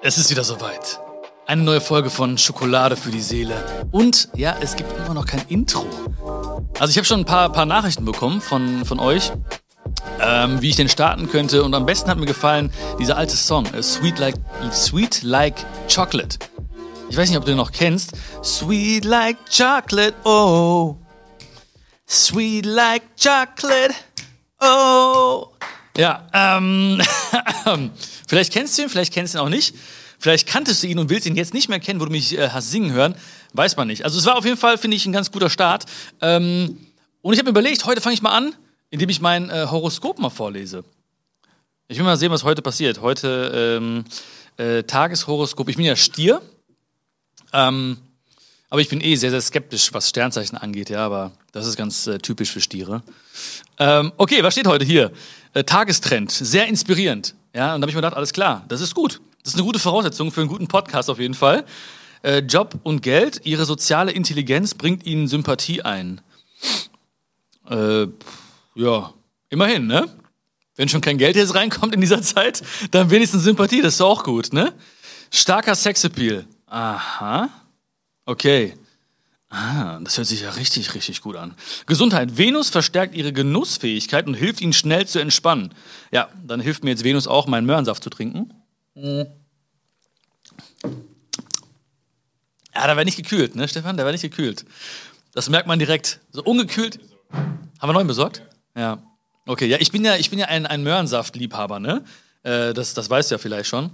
Es ist wieder soweit. Eine neue Folge von Schokolade für die Seele. Und ja, es gibt immer noch kein Intro. Also ich habe schon ein paar, paar Nachrichten bekommen von, von euch, ähm, wie ich den starten könnte. Und am besten hat mir gefallen dieser alte Song, äh, Sweet, like, Sweet Like Chocolate. Ich weiß nicht, ob du den noch kennst. Sweet like chocolate, oh. Sweet like chocolate, oh. Ja, ähm, vielleicht kennst du ihn, vielleicht kennst du ihn auch nicht. Vielleicht kanntest du ihn und willst ihn jetzt nicht mehr kennen, wo du mich äh, hast singen hören. Weiß man nicht. Also es war auf jeden Fall, finde ich, ein ganz guter Start. Ähm, und ich habe mir überlegt, heute fange ich mal an, indem ich mein äh, Horoskop mal vorlese. Ich will mal sehen, was heute passiert. Heute ähm, äh, Tageshoroskop. Ich bin ja Stier. Ähm, aber ich bin eh sehr, sehr skeptisch, was Sternzeichen angeht, ja, aber das ist ganz äh, typisch für Stiere. Ähm, okay, was steht heute hier? Äh, Tagestrend, sehr inspirierend. Ja, und da habe ich mir gedacht, alles klar, das ist gut. Das ist eine gute Voraussetzung für einen guten Podcast auf jeden Fall. Äh, Job und Geld, ihre soziale Intelligenz bringt ihnen Sympathie ein. Äh, ja, immerhin, ne? Wenn schon kein Geld jetzt reinkommt in dieser Zeit, dann wenigstens Sympathie, das ist auch gut, ne? Starker Sexappeal. Aha. Okay. Ah, das hört sich ja richtig, richtig gut an. Gesundheit. Venus verstärkt ihre Genussfähigkeit und hilft ihnen schnell zu entspannen. Ja, dann hilft mir jetzt Venus auch, meinen Möhrensaft zu trinken. Ja, der war nicht gekühlt, ne, Stefan? Der war nicht gekühlt. Das merkt man direkt. So ungekühlt. Haben wir neuen besorgt? Ja. Okay, ja, ich bin ja, ich bin ja ein, ein Möhrensaft-Liebhaber, ne? Äh, das, das weißt du ja vielleicht schon.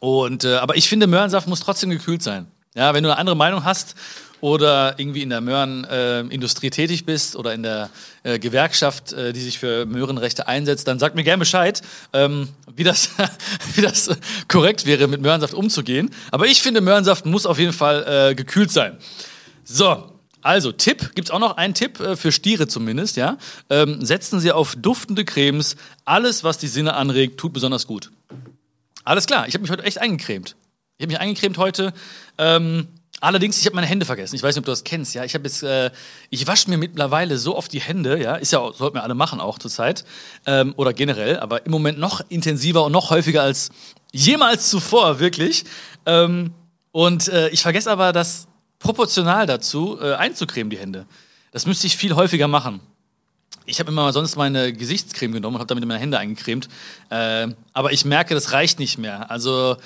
Und, äh, aber ich finde, Möhrensaft muss trotzdem gekühlt sein. Ja, wenn du eine andere Meinung hast oder irgendwie in der Möhrenindustrie äh, tätig bist oder in der äh, Gewerkschaft, äh, die sich für Möhrenrechte einsetzt, dann sag mir gerne Bescheid, ähm, wie, das, wie das korrekt wäre, mit Möhrensaft umzugehen. Aber ich finde, Möhrensaft muss auf jeden Fall äh, gekühlt sein. So, also, Tipp, gibt's auch noch einen Tipp äh, für Stiere zumindest, ja. Ähm, setzen Sie auf duftende Cremes. Alles, was die Sinne anregt, tut besonders gut. Alles klar, ich habe mich heute echt eingecremt. Ich habe mich eingecremt heute. Ähm, allerdings, ich habe meine Hände vergessen. Ich weiß nicht, ob du das kennst. Ja, ich habe jetzt, äh, ich wasche mir mittlerweile so oft die Hände. Ja, ist ja, sollten wir alle machen auch zurzeit ähm, oder generell, aber im Moment noch intensiver und noch häufiger als jemals zuvor, wirklich. Ähm, und äh, ich vergesse aber, das proportional dazu äh, einzucremen die Hände. Das müsste ich viel häufiger machen. Ich habe immer sonst meine Gesichtscreme genommen und habe damit meine Hände eingecremt. Äh, aber ich merke, das reicht nicht mehr. Also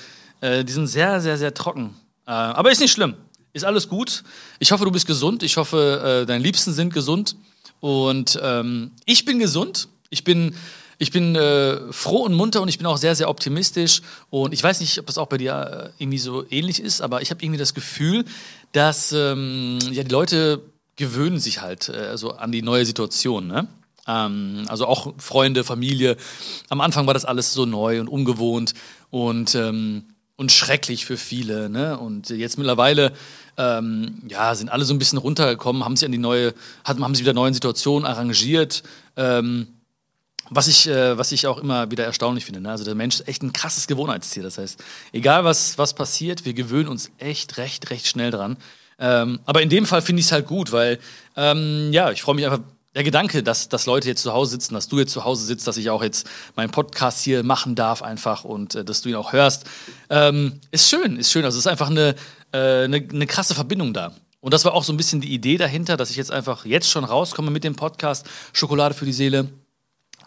äh, die sind sehr, sehr, sehr trocken. Äh, aber ist nicht schlimm. Ist alles gut. Ich hoffe, du bist gesund. Ich hoffe, äh, deine Liebsten sind gesund. Und ähm, ich bin gesund. Ich bin, ich bin äh, froh und munter und ich bin auch sehr, sehr optimistisch. Und ich weiß nicht, ob das auch bei dir äh, irgendwie so ähnlich ist, aber ich habe irgendwie das Gefühl, dass ähm, ja, die Leute gewöhnen sich halt äh, so an die neue Situation. Ne? Ähm, also auch Freunde, Familie. Am Anfang war das alles so neu und ungewohnt. Und ähm, und schrecklich für viele. Ne? Und jetzt mittlerweile ähm, ja, sind alle so ein bisschen runtergekommen, haben sich an die neue, haben sich wieder neuen Situationen arrangiert. Ähm, was ich, äh, was ich auch immer wieder erstaunlich finde. Ne? Also der Mensch ist echt ein krasses Gewohnheitstier. Das heißt, egal was, was passiert, wir gewöhnen uns echt recht, recht schnell dran. Ähm, aber in dem Fall finde ich es halt gut, weil ähm, ja, ich freue mich einfach der Gedanke, dass, dass Leute jetzt zu Hause sitzen, dass du jetzt zu Hause sitzt, dass ich auch jetzt meinen Podcast hier machen darf einfach und äh, dass du ihn auch hörst, ähm, ist schön, ist schön. Also es ist einfach eine, äh, eine, eine krasse Verbindung da. Und das war auch so ein bisschen die Idee dahinter, dass ich jetzt einfach jetzt schon rauskomme mit dem Podcast Schokolade für die Seele.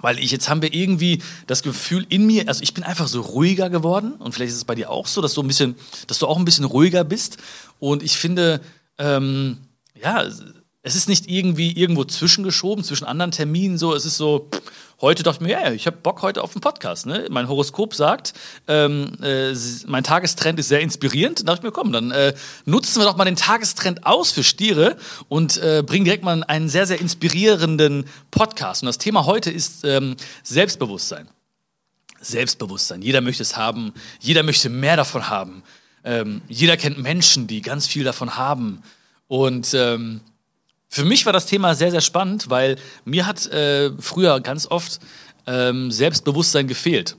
Weil ich jetzt haben wir irgendwie das Gefühl in mir, also ich bin einfach so ruhiger geworden und vielleicht ist es bei dir auch so, dass du ein bisschen, dass du auch ein bisschen ruhiger bist. Und ich finde, ähm, ja, es ist nicht irgendwie irgendwo zwischengeschoben, zwischen anderen Terminen so. Es ist so, heute dachte ich mir, ja, ich habe Bock heute auf einen Podcast. Ne? Mein Horoskop sagt, ähm, äh, mein Tagestrend ist sehr inspirierend. Da dachte ich mir, komm, dann äh, nutzen wir doch mal den Tagestrend aus für Stiere und äh, bringen direkt mal einen sehr, sehr inspirierenden Podcast. Und das Thema heute ist ähm, Selbstbewusstsein. Selbstbewusstsein. Jeder möchte es haben. Jeder möchte mehr davon haben. Ähm, jeder kennt Menschen, die ganz viel davon haben. Und ähm, für mich war das Thema sehr, sehr spannend, weil mir hat äh, früher ganz oft ähm, Selbstbewusstsein gefehlt.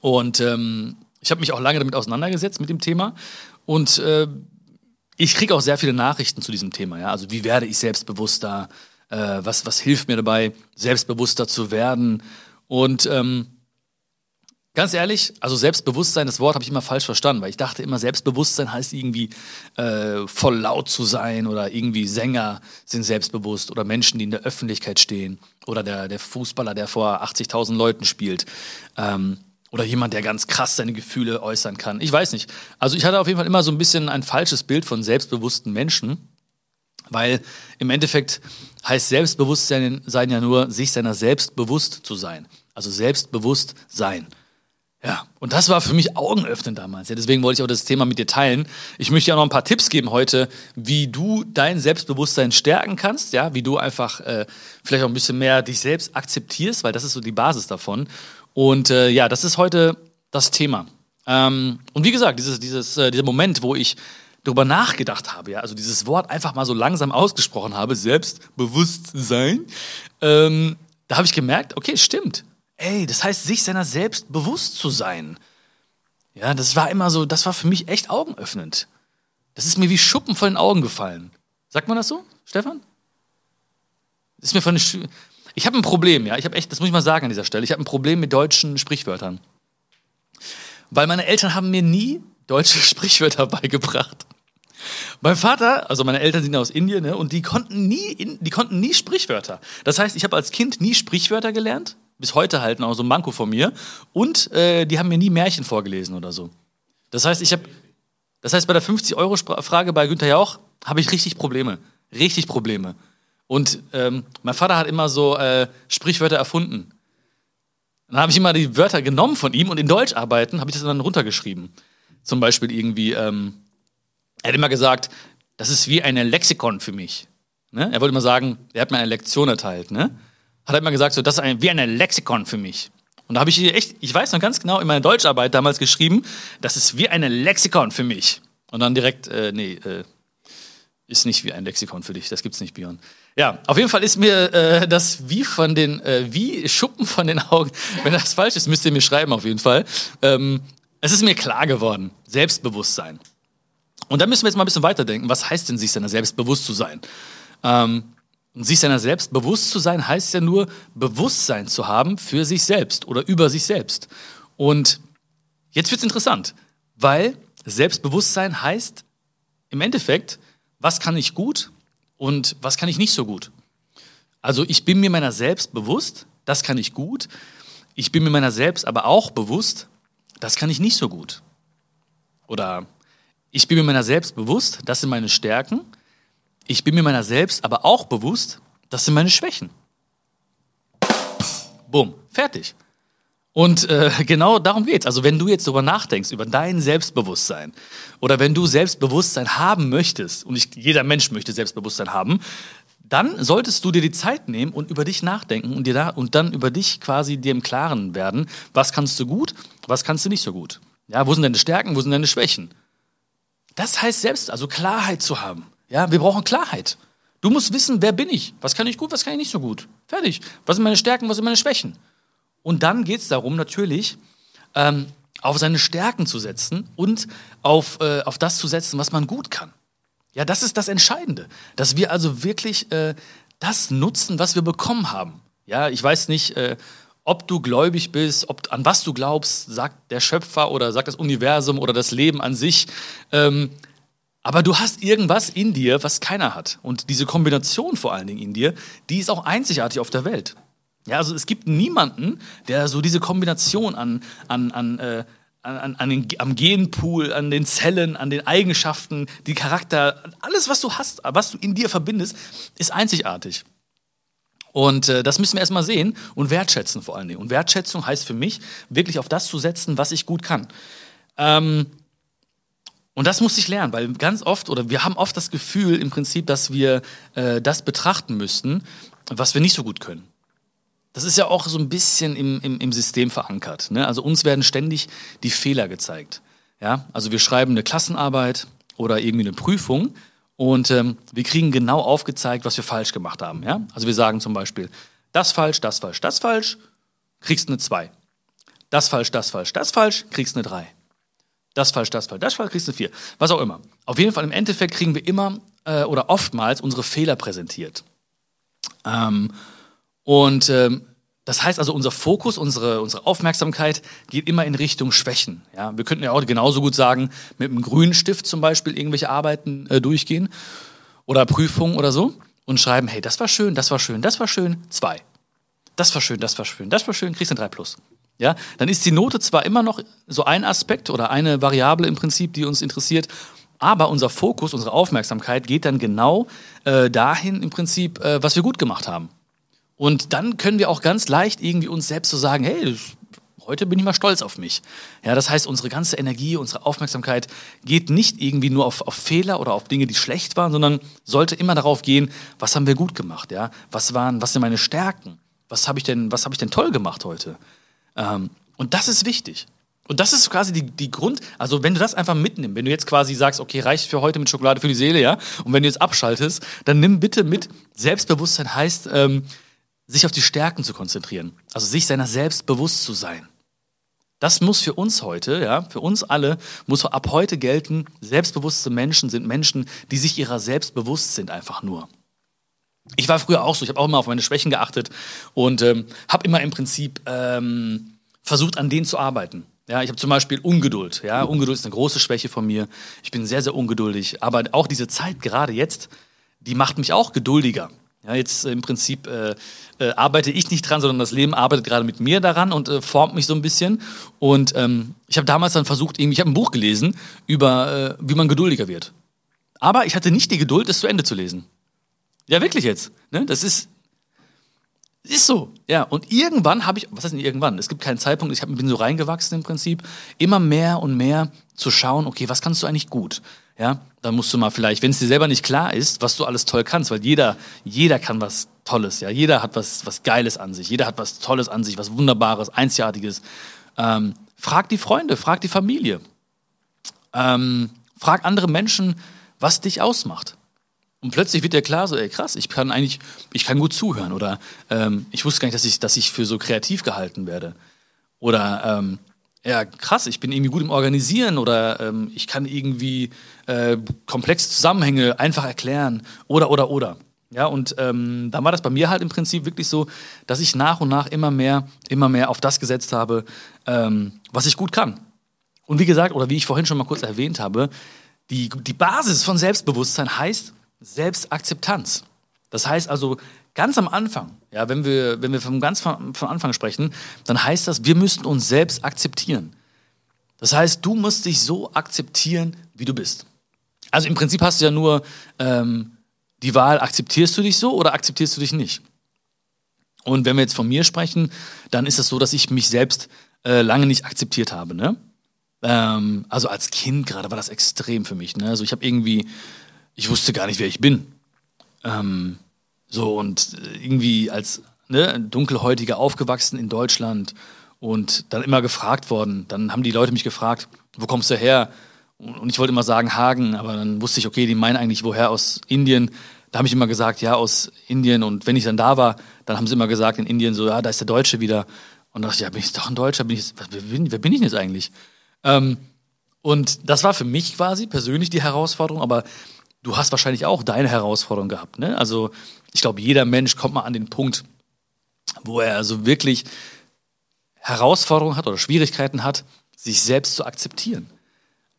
Und ähm, ich habe mich auch lange damit auseinandergesetzt mit dem Thema. Und äh, ich kriege auch sehr viele Nachrichten zu diesem Thema. Ja? Also wie werde ich selbstbewusster? Äh, was, was hilft mir dabei, selbstbewusster zu werden? Und ähm, Ganz ehrlich, also Selbstbewusstsein, das Wort habe ich immer falsch verstanden, weil ich dachte immer, Selbstbewusstsein heißt irgendwie äh, voll laut zu sein oder irgendwie Sänger sind selbstbewusst oder Menschen, die in der Öffentlichkeit stehen oder der, der Fußballer, der vor 80.000 Leuten spielt ähm, oder jemand, der ganz krass seine Gefühle äußern kann. Ich weiß nicht. Also ich hatte auf jeden Fall immer so ein bisschen ein falsches Bild von selbstbewussten Menschen, weil im Endeffekt heißt Selbstbewusstsein sein ja nur, sich seiner selbst bewusst zu sein. Also selbstbewusst sein. Ja, und das war für mich augenöffnend damals. Ja, deswegen wollte ich auch das Thema mit dir teilen. Ich möchte dir auch noch ein paar Tipps geben heute, wie du dein Selbstbewusstsein stärken kannst, ja, wie du einfach äh, vielleicht auch ein bisschen mehr dich selbst akzeptierst, weil das ist so die Basis davon. Und äh, ja, das ist heute das Thema. Ähm, und wie gesagt, dieses, dieses, äh, dieser Moment, wo ich darüber nachgedacht habe, ja, also dieses Wort einfach mal so langsam ausgesprochen habe, Selbstbewusstsein, ähm, da habe ich gemerkt, okay, stimmt Ey, das heißt, sich seiner selbst bewusst zu sein. Ja, das war immer so, das war für mich echt augenöffnend. Das ist mir wie Schuppen von den Augen gefallen. Sagt man das so, Stefan? Das ist mir von den ich habe ein Problem, ja. Ich habe echt, das muss ich mal sagen an dieser Stelle. Ich habe ein Problem mit deutschen Sprichwörtern. Weil meine Eltern haben mir nie deutsche Sprichwörter beigebracht. Mein Vater, also meine Eltern sind aus Indien, ne, und die konnten nie, die konnten nie Sprichwörter. Das heißt, ich habe als Kind nie Sprichwörter gelernt bis heute halt noch so ein Manko von mir. Und äh, die haben mir nie Märchen vorgelesen oder so. Das heißt, ich habe, das heißt, bei der 50-Euro-Frage bei Günther Jauch habe ich richtig Probleme. Richtig Probleme. Und ähm, mein Vater hat immer so äh, Sprichwörter erfunden. Dann habe ich immer die Wörter genommen von ihm und in Deutsch arbeiten habe ich das dann runtergeschrieben. Zum Beispiel irgendwie, ähm, er hat immer gesagt, das ist wie eine Lexikon für mich. Ne? Er wollte immer sagen, er hat mir eine Lektion erteilt. Ne? Hat er immer gesagt, so, das ist ein, wie ein Lexikon für mich. Und da habe ich echt, ich weiß noch ganz genau, in meiner Deutscharbeit damals geschrieben, das ist wie ein Lexikon für mich. Und dann direkt, äh, nee, äh, ist nicht wie ein Lexikon für dich, das gibt's nicht, Björn. Ja, auf jeden Fall ist mir äh, das wie von den, äh, wie Schuppen von den Augen, wenn das falsch ist, müsst ihr mir schreiben auf jeden Fall. Ähm, es ist mir klar geworden, Selbstbewusstsein. Und da müssen wir jetzt mal ein bisschen weiterdenken, was heißt denn, sich seiner selbst bewusst zu sein? Ähm, und sich seiner selbst bewusst zu sein, heißt ja nur, Bewusstsein zu haben für sich selbst oder über sich selbst. Und jetzt wird es interessant, weil Selbstbewusstsein heißt im Endeffekt, was kann ich gut und was kann ich nicht so gut. Also ich bin mir meiner selbst bewusst, das kann ich gut. Ich bin mir meiner selbst aber auch bewusst, das kann ich nicht so gut. Oder ich bin mir meiner selbst bewusst, das sind meine Stärken ich bin mir meiner selbst aber auch bewusst, das sind meine Schwächen. Bumm, fertig. Und äh, genau darum geht's. Also wenn du jetzt darüber nachdenkst, über dein Selbstbewusstsein oder wenn du Selbstbewusstsein haben möchtest, und ich, jeder Mensch möchte Selbstbewusstsein haben, dann solltest du dir die Zeit nehmen und über dich nachdenken und, dir da, und dann über dich quasi dir im Klaren werden, was kannst du gut, was kannst du nicht so gut. Ja, wo sind deine Stärken, wo sind deine Schwächen? Das heißt selbst, also Klarheit zu haben. Ja, wir brauchen Klarheit. Du musst wissen, wer bin ich? Was kann ich gut, was kann ich nicht so gut? Fertig. Was sind meine Stärken, was sind meine Schwächen? Und dann geht es darum, natürlich, ähm, auf seine Stärken zu setzen und auf, äh, auf das zu setzen, was man gut kann. Ja, das ist das Entscheidende. Dass wir also wirklich äh, das nutzen, was wir bekommen haben. Ja, ich weiß nicht, äh, ob du gläubig bist, ob, an was du glaubst, sagt der Schöpfer oder sagt das Universum oder das Leben an sich. Ähm, aber du hast irgendwas in dir, was keiner hat. Und diese Kombination vor allen Dingen in dir, die ist auch einzigartig auf der Welt. Ja, also es gibt niemanden, der so diese Kombination an, an, an, äh, an, an den, am Genpool, an den Zellen, an den Eigenschaften, die Charakter, alles, was du hast, was du in dir verbindest, ist einzigartig. Und äh, das müssen wir erstmal sehen und wertschätzen vor allen Dingen. Und Wertschätzung heißt für mich, wirklich auf das zu setzen, was ich gut kann. Ähm, und das muss ich lernen, weil ganz oft oder wir haben oft das Gefühl im Prinzip, dass wir äh, das betrachten müssten, was wir nicht so gut können. Das ist ja auch so ein bisschen im, im, im System verankert. Ne? Also uns werden ständig die Fehler gezeigt. Ja? Also wir schreiben eine Klassenarbeit oder irgendwie eine Prüfung und ähm, wir kriegen genau aufgezeigt, was wir falsch gemacht haben. Ja? Also wir sagen zum Beispiel, das falsch, das falsch, das falsch, kriegst eine 2. Das falsch, das falsch, das falsch, kriegst eine 3 das falsch, das falsch, das falsch, kriegst du vier. Was auch immer. Auf jeden Fall, im Endeffekt kriegen wir immer äh, oder oftmals unsere Fehler präsentiert. Ähm, und ähm, Das heißt also, unser Fokus, unsere, unsere Aufmerksamkeit geht immer in Richtung Schwächen. Ja, wir könnten ja auch genauso gut sagen, mit einem grünen Stift zum Beispiel irgendwelche Arbeiten äh, durchgehen oder Prüfungen oder so und schreiben, hey, das war schön, das war schön, das war schön, zwei. Das war schön, das war schön, das war schön, kriegst du ein 3 plus. Ja, dann ist die Note zwar immer noch so ein Aspekt oder eine Variable im Prinzip, die uns interessiert, aber unser Fokus, unsere Aufmerksamkeit geht dann genau äh, dahin im Prinzip, äh, was wir gut gemacht haben. Und dann können wir auch ganz leicht irgendwie uns selbst so sagen, hey, heute bin ich mal stolz auf mich. Ja, das heißt, unsere ganze Energie, unsere Aufmerksamkeit geht nicht irgendwie nur auf, auf Fehler oder auf Dinge, die schlecht waren, sondern sollte immer darauf gehen, was haben wir gut gemacht, ja? Was waren, was sind meine Stärken? Was habe ich denn, was habe ich denn toll gemacht heute? Ähm, und das ist wichtig. Und das ist quasi die, die Grund, also wenn du das einfach mitnimmst, wenn du jetzt quasi sagst, okay, reicht für heute mit Schokolade für die Seele, ja, und wenn du jetzt abschaltest, dann nimm bitte mit, Selbstbewusstsein heißt, ähm, sich auf die Stärken zu konzentrieren, also sich seiner selbst bewusst zu sein. Das muss für uns heute, ja, für uns alle, muss ab heute gelten, selbstbewusste Menschen sind Menschen, die sich ihrer selbst bewusst sind, einfach nur. Ich war früher auch so, ich habe auch immer auf meine Schwächen geachtet und ähm, habe immer im Prinzip ähm, versucht, an denen zu arbeiten. Ja, ich habe zum Beispiel Ungeduld. Ja, Ungeduld ist eine große Schwäche von mir. Ich bin sehr, sehr ungeduldig. Aber auch diese Zeit, gerade jetzt, die macht mich auch geduldiger. Ja, jetzt äh, im Prinzip äh, äh, arbeite ich nicht dran, sondern das Leben arbeitet gerade mit mir daran und äh, formt mich so ein bisschen. Und ähm, ich habe damals dann versucht, irgendwie, ich habe ein Buch gelesen über, äh, wie man geduldiger wird. Aber ich hatte nicht die Geduld, es zu Ende zu lesen. Ja, wirklich jetzt. Ne? Das ist, ist so. Ja, und irgendwann habe ich, was heißt denn irgendwann? Es gibt keinen Zeitpunkt, ich hab, bin so reingewachsen im Prinzip, immer mehr und mehr zu schauen, okay, was kannst du eigentlich gut? ja, dann musst du mal vielleicht, wenn es dir selber nicht klar ist, was du alles toll kannst, weil jeder, jeder kann was Tolles, ja, jeder hat was, was Geiles an sich, jeder hat was Tolles an sich, was Wunderbares, Einzigartiges. Ähm, frag die Freunde, frag die Familie, ähm, frag andere Menschen, was dich ausmacht. Und plötzlich wird dir klar, so, ey, krass, ich kann eigentlich, ich kann gut zuhören oder ähm, ich wusste gar nicht, dass ich, dass ich für so kreativ gehalten werde. Oder ähm, ja, krass, ich bin irgendwie gut im Organisieren oder ähm, ich kann irgendwie äh, komplexe Zusammenhänge einfach erklären oder, oder, oder. Ja, und ähm, dann war das bei mir halt im Prinzip wirklich so, dass ich nach und nach immer mehr, immer mehr auf das gesetzt habe, ähm, was ich gut kann. Und wie gesagt, oder wie ich vorhin schon mal kurz erwähnt habe, die, die Basis von Selbstbewusstsein heißt Selbstakzeptanz. Das heißt also, ganz am Anfang, ja, wenn wir, wenn wir vom ganz von, von Anfang sprechen, dann heißt das, wir müssen uns selbst akzeptieren. Das heißt, du musst dich so akzeptieren, wie du bist. Also im Prinzip hast du ja nur ähm, die Wahl, akzeptierst du dich so oder akzeptierst du dich nicht? Und wenn wir jetzt von mir sprechen, dann ist es so, dass ich mich selbst äh, lange nicht akzeptiert habe. Ne? Ähm, also als Kind gerade war das extrem für mich. Ne? Also ich habe irgendwie, ich wusste gar nicht, wer ich bin. Ähm, so und äh, irgendwie als ne, Dunkelhäutiger aufgewachsen in Deutschland und dann immer gefragt worden. Dann haben die Leute mich gefragt, wo kommst du her? Und ich wollte immer sagen Hagen, aber dann wusste ich, okay, die meinen eigentlich woher aus Indien. Da habe ich immer gesagt, ja, aus Indien. Und wenn ich dann da war, dann haben sie immer gesagt in Indien so, ja, da ist der Deutsche wieder. Und da dachte ich, ja, bin ich doch ein Deutscher? Bin ich, wer, bin, wer bin ich denn jetzt eigentlich? Ähm, und das war für mich quasi persönlich die Herausforderung, aber du hast wahrscheinlich auch deine Herausforderung gehabt. Ne? Also ich glaube, jeder Mensch kommt mal an den Punkt, wo er also wirklich Herausforderungen hat oder Schwierigkeiten hat, sich selbst zu akzeptieren.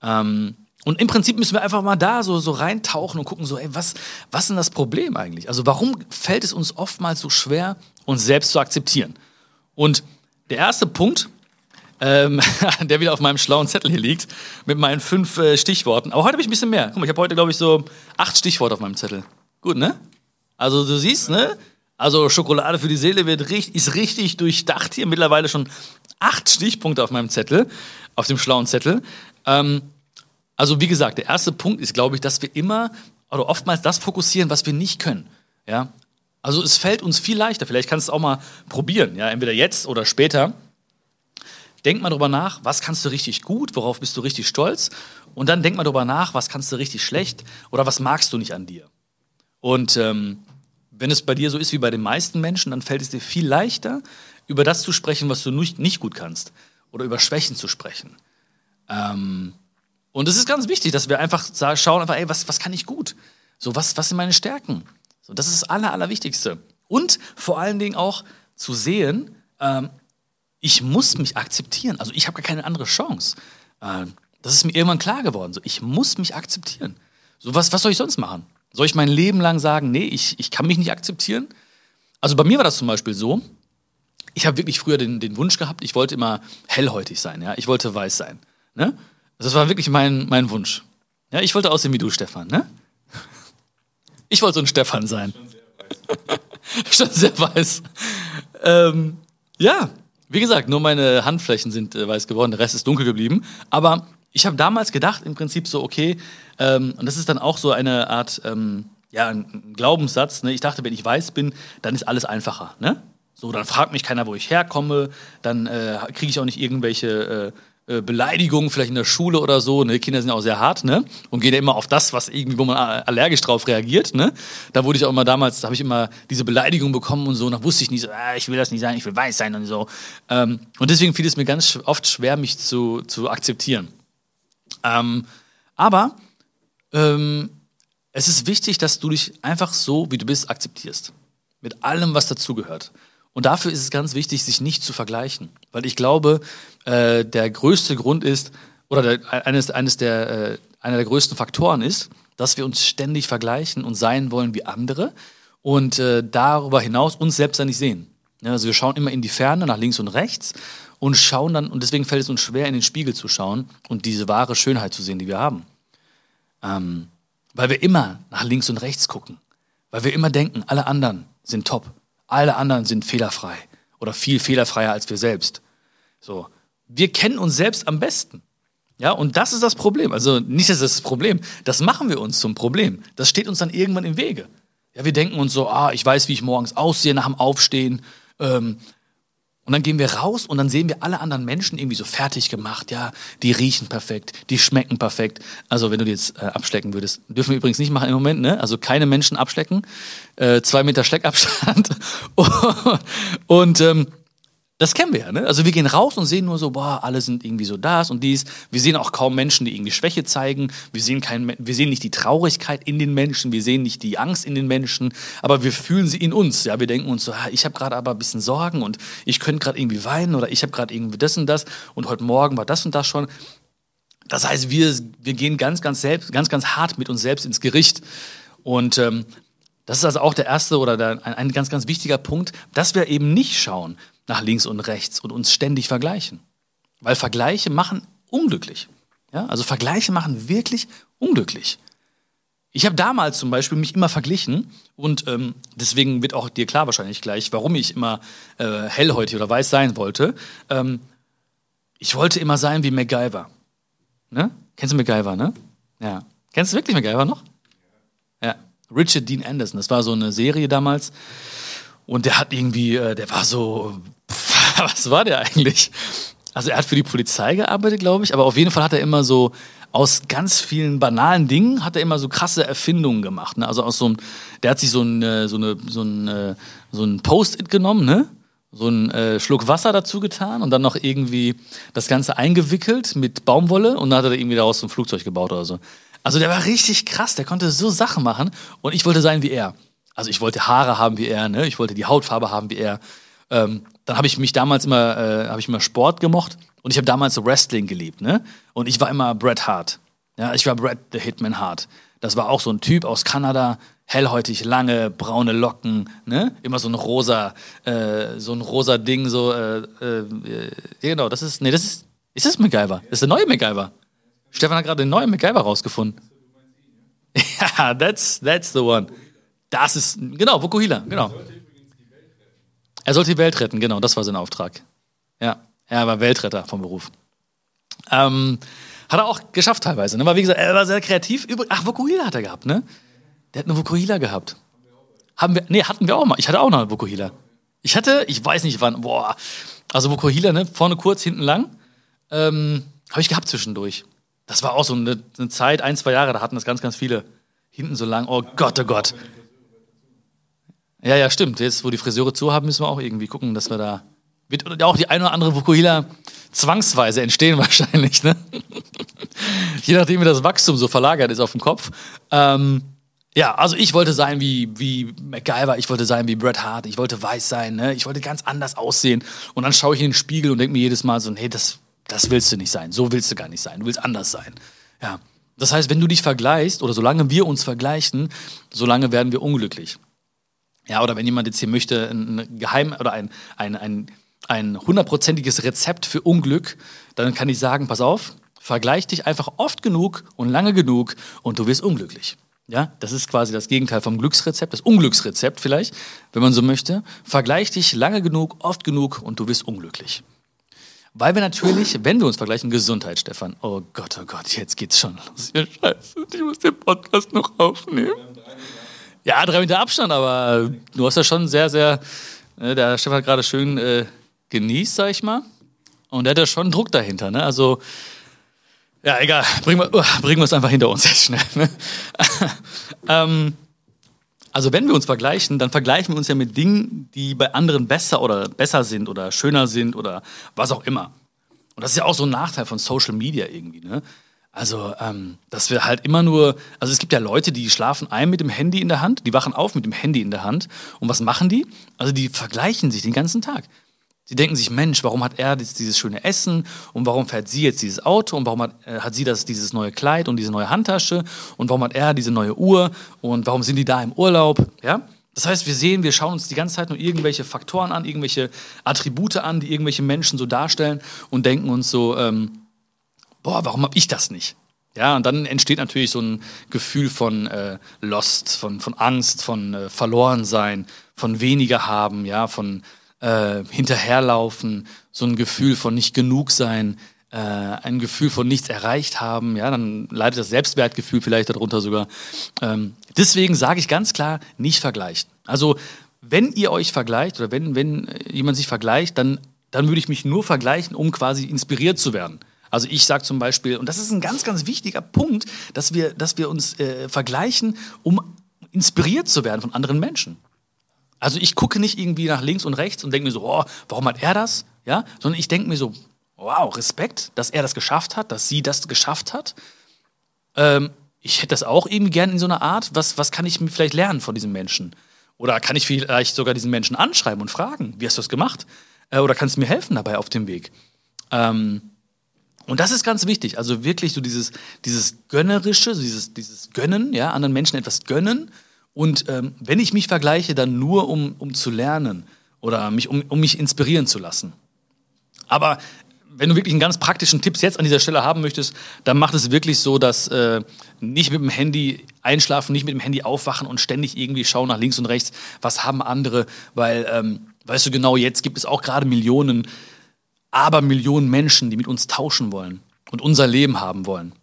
Ähm, und im Prinzip müssen wir einfach mal da so, so reintauchen und gucken, so, ey, was, was ist denn das Problem eigentlich? Also warum fällt es uns oftmals so schwer, uns selbst zu akzeptieren? Und der erste Punkt, ähm, der wieder auf meinem schlauen Zettel hier liegt, mit meinen fünf äh, Stichworten. Aber heute habe ich ein bisschen mehr. Guck mal, ich habe heute, glaube ich, so acht Stichworte auf meinem Zettel. Gut, ne? Also du siehst, ne? Also Schokolade für die Seele wird richtig, ist richtig durchdacht hier. Mittlerweile schon acht Stichpunkte auf meinem Zettel, auf dem schlauen Zettel. Ähm, also wie gesagt, der erste Punkt ist, glaube ich, dass wir immer oder oftmals das fokussieren, was wir nicht können. Ja? Also es fällt uns viel leichter. Vielleicht kannst du es auch mal probieren, ja, entweder jetzt oder später. Denk mal drüber nach, was kannst du richtig gut, worauf bist du richtig stolz? Und dann denk mal drüber nach, was kannst du richtig schlecht oder was magst du nicht an dir? Und ähm, wenn es bei dir so ist wie bei den meisten Menschen, dann fällt es dir viel leichter, über das zu sprechen, was du nicht, nicht gut kannst oder über Schwächen zu sprechen. Ähm, und es ist ganz wichtig, dass wir einfach schauen, einfach, ey, was, was kann ich gut? So, was, was sind meine Stärken? So, das ist das Aller, Allerwichtigste. Und vor allen Dingen auch zu sehen, ähm, ich muss mich akzeptieren. Also ich habe gar keine andere Chance. Ähm, das ist mir irgendwann klar geworden. So, ich muss mich akzeptieren. So, was, was soll ich sonst machen? Soll ich mein Leben lang sagen, nee, ich, ich kann mich nicht akzeptieren? Also bei mir war das zum Beispiel so, ich habe wirklich früher den, den Wunsch gehabt, ich wollte immer hellhäutig sein, ja, ich wollte weiß sein. Ne? Das war wirklich mein, mein Wunsch. Ja, ich wollte aussehen wie du, Stefan, ne? Ich wollte so ein Stefan sein. Schon sehr weiß. Ähm, ja, wie gesagt, nur meine Handflächen sind äh, weiß geworden, der Rest ist dunkel geblieben. Aber ich habe damals gedacht, im Prinzip so, okay, ähm, und das ist dann auch so eine Art, ähm, ja, ein Glaubenssatz. Ne? Ich dachte, wenn ich weiß bin, dann ist alles einfacher. Ne? So, dann fragt mich keiner, wo ich herkomme, dann äh, kriege ich auch nicht irgendwelche äh, Beleidigungen, vielleicht in der Schule oder so. Ne? Kinder sind ja auch sehr hart, ne? Und gehen ja immer auf das, was irgendwie, wo man allergisch drauf reagiert, ne? Da wurde ich auch immer damals, da habe ich immer diese Beleidigung bekommen und so, und da wusste ich nicht so, ah, ich will das nicht sein, ich will weiß sein und so. Ähm, und deswegen fiel es mir ganz oft schwer, mich zu, zu akzeptieren. Ähm, aber ähm, es ist wichtig, dass du dich einfach so, wie du bist, akzeptierst. Mit allem, was dazugehört. Und dafür ist es ganz wichtig, sich nicht zu vergleichen. Weil ich glaube, äh, der größte Grund ist, oder der, eines, eines der, äh, einer der größten Faktoren ist, dass wir uns ständig vergleichen und sein wollen wie andere und äh, darüber hinaus uns selbst dann nicht sehen. Ja, also wir schauen immer in die Ferne, nach links und rechts und schauen dann, und deswegen fällt es uns schwer, in den Spiegel zu schauen und diese wahre Schönheit zu sehen, die wir haben. Ähm, weil wir immer nach links und rechts gucken. Weil wir immer denken, alle anderen sind top. Alle anderen sind fehlerfrei. Oder viel fehlerfreier als wir selbst. So. Wir kennen uns selbst am besten. Ja, und das ist das Problem. Also nicht das ist das Problem. Das machen wir uns zum Problem. Das steht uns dann irgendwann im Wege. Ja, wir denken uns so, ah, ich weiß, wie ich morgens aussehe nach dem Aufstehen. Ähm, und dann gehen wir raus und dann sehen wir alle anderen Menschen irgendwie so fertig gemacht. Ja, die riechen perfekt, die schmecken perfekt. Also wenn du die jetzt äh, abschlecken würdest, dürfen wir übrigens nicht machen im Moment, ne? Also keine Menschen abschlecken, äh, zwei Meter Schleckabstand und ähm, das kennen wir ja, ne? Also wir gehen raus und sehen nur so, boah, alle sind irgendwie so das und dies. Wir sehen auch kaum Menschen, die irgendwie Schwäche zeigen. Wir sehen, kein, wir sehen nicht die Traurigkeit in den Menschen, wir sehen nicht die Angst in den Menschen, aber wir fühlen sie in uns. Ja, wir denken uns so, ah, ich habe gerade aber ein bisschen Sorgen und ich könnte gerade irgendwie weinen oder ich habe gerade irgendwie das und das und heute Morgen war das und das schon. Das heißt, wir, wir gehen ganz, ganz selbst, ganz, ganz hart mit uns selbst ins Gericht. Und ähm, das ist also auch der erste oder der, ein, ein ganz, ganz wichtiger Punkt, dass wir eben nicht schauen, nach links und rechts und uns ständig vergleichen. Weil Vergleiche machen unglücklich. Ja? Also Vergleiche machen wirklich unglücklich. Ich habe damals zum Beispiel mich immer verglichen und ähm, deswegen wird auch dir klar wahrscheinlich gleich, warum ich immer äh, hellhäutig oder weiß sein wollte. Ähm, ich wollte immer sein wie MacGyver. Ne? Kennst du MacGyver, ne? Ja. Kennst du wirklich MacGyver noch? Ja. Richard Dean Anderson, das war so eine Serie damals. Und der hat irgendwie, äh, der war so, was war der eigentlich? Also er hat für die Polizei gearbeitet, glaube ich, aber auf jeden Fall hat er immer so aus ganz vielen banalen Dingen hat er immer so krasse Erfindungen gemacht. Ne? Also aus so einem, der hat sich so ein, äh, so eine, so ein, äh, so ein Post-it genommen, ne? so einen äh, Schluck Wasser dazu getan und dann noch irgendwie das Ganze eingewickelt mit Baumwolle und dann hat er irgendwie daraus so ein Flugzeug gebaut oder so. Also der war richtig krass, der konnte so Sachen machen und ich wollte sein wie er. Also ich wollte Haare haben wie er, ne? ich wollte die Hautfarbe haben wie er. Ähm, dann habe ich mich damals immer, äh, habe ich immer Sport gemocht und ich habe damals Wrestling geliebt. Ne? Und ich war immer Bret Hart. Ja, ich war Bret the Hitman Hart. Das war auch so ein Typ aus Kanada, hellhäutig, lange, braune Locken, ne? Immer so ein rosa, äh, so ein rosa Ding, so, äh, äh, genau, das ist, nee, das ist, ist das MacGyver? Das ist der neue MacGyver. Stefan hat gerade den neuen MacGyver rausgefunden. ja, that's, that's the one. Das ist, genau, Vokuhila, genau. Er sollte die Welt retten, genau, das war sein Auftrag. Ja, er war Weltretter vom Beruf. Ähm, hat er auch geschafft teilweise, ne? Weil wie gesagt, er war sehr kreativ. Ach, Vokuhila hat er gehabt, ne? Der hat eine Vokuhila gehabt. Haben wir, nee, hatten wir auch mal. Ich hatte auch noch eine Vokuhila. Ich hatte, ich weiß nicht wann, boah. Also Vokuhila, ne? Vorne kurz, hinten lang. Ähm, Habe ich gehabt zwischendurch. Das war auch so eine, eine Zeit, ein, zwei Jahre, da hatten das ganz, ganz viele. Hinten so lang, oh Gott, oh Gott. Ja, ja, stimmt. Jetzt, wo die Friseure zu haben, müssen wir auch irgendwie gucken, dass wir da. Wird auch die eine oder andere Vokuhila zwangsweise entstehen wahrscheinlich, ne? Je nachdem, wie das Wachstum so verlagert ist auf dem Kopf. Ähm, Ja, also ich wollte sein wie, wie MacGyver, ich wollte sein wie Bret Hart, ich wollte weiß sein, ne? ich wollte ganz anders aussehen. Und dann schaue ich in den Spiegel und denke mir jedes Mal so, hey, das, das willst du nicht sein, so willst du gar nicht sein, du willst anders sein. Ja. Das heißt, wenn du dich vergleichst oder solange wir uns vergleichen, solange werden wir unglücklich. Ja, oder wenn jemand jetzt hier möchte, ein Geheim oder ein, ein, ein, ein hundertprozentiges Rezept für Unglück, dann kann ich sagen, pass auf, vergleich dich einfach oft genug und lange genug und du wirst unglücklich. Ja, das ist quasi das Gegenteil vom Glücksrezept, das Unglücksrezept vielleicht, wenn man so möchte. Vergleich dich lange genug, oft genug und du wirst unglücklich. Weil wir natürlich, wenn wir uns vergleichen, Gesundheit, Stefan. Oh Gott, oh Gott, jetzt geht's schon los. Ja, scheiße, ich muss den Podcast noch aufnehmen. Ja, drei Meter Abstand, aber du hast ja schon sehr, sehr, äh, der Stefan hat gerade schön äh, genießt, sag ich mal. Und der hat ja schon Druck dahinter, ne? Also, ja, egal. Bringen wir, uh, bringen wir es einfach hinter uns jetzt schnell. Ne? ähm, also wenn wir uns vergleichen, dann vergleichen wir uns ja mit Dingen, die bei anderen besser oder besser sind oder schöner sind oder was auch immer. Und das ist ja auch so ein Nachteil von Social Media irgendwie. Ne? Also, ähm, dass wir halt immer nur, also es gibt ja Leute, die schlafen ein mit dem Handy in der Hand, die wachen auf mit dem Handy in der Hand. Und was machen die? Also die vergleichen sich den ganzen Tag. Sie denken sich, Mensch, warum hat er jetzt dieses schöne Essen und warum fährt sie jetzt dieses Auto und warum hat, äh, hat sie das, dieses neue Kleid und diese neue Handtasche und warum hat er diese neue Uhr und warum sind die da im Urlaub? Ja? Das heißt, wir sehen, wir schauen uns die ganze Zeit nur irgendwelche Faktoren an, irgendwelche Attribute an, die irgendwelche Menschen so darstellen und denken uns so, ähm, boah, warum habe ich das nicht? Ja, und dann entsteht natürlich so ein Gefühl von äh, Lost, von, von Angst, von äh, Verlorensein, von weniger haben, ja, von äh, hinterherlaufen, so ein Gefühl von nicht genug sein, äh, ein Gefühl von nichts erreicht haben, ja, dann leidet das Selbstwertgefühl vielleicht darunter sogar. Ähm, deswegen sage ich ganz klar, nicht vergleichen. Also wenn ihr euch vergleicht oder wenn, wenn jemand sich vergleicht, dann, dann würde ich mich nur vergleichen, um quasi inspiriert zu werden. Also ich sage zum Beispiel, und das ist ein ganz, ganz wichtiger Punkt, dass wir, dass wir uns äh, vergleichen, um inspiriert zu werden von anderen Menschen. Also ich gucke nicht irgendwie nach links und rechts und denke mir so, oh, warum hat er das? Ja, sondern ich denke mir so, wow, Respekt, dass er das geschafft hat, dass sie das geschafft hat. Ähm, ich hätte das auch eben gern in so einer Art. Was, was kann ich vielleicht lernen von diesem Menschen? Oder kann ich vielleicht sogar diesen Menschen anschreiben und fragen, wie hast du das gemacht? Äh, oder kannst du mir helfen dabei auf dem Weg? Ähm, und das ist ganz wichtig. Also wirklich so dieses, dieses Gönnerische, dieses, dieses Gönnen, ja, anderen Menschen etwas gönnen und ähm, wenn ich mich vergleiche, dann nur, um, um zu lernen oder mich, um, um mich inspirieren zu lassen. Aber wenn du wirklich einen ganz praktischen Tipps jetzt an dieser Stelle haben möchtest, dann macht es wirklich so, dass äh, nicht mit dem Handy einschlafen, nicht mit dem Handy aufwachen und ständig irgendwie schauen nach links und rechts, was haben andere, weil, ähm, weißt du genau, jetzt gibt es auch gerade Millionen, aber Millionen Menschen, die mit uns tauschen wollen und unser Leben haben wollen.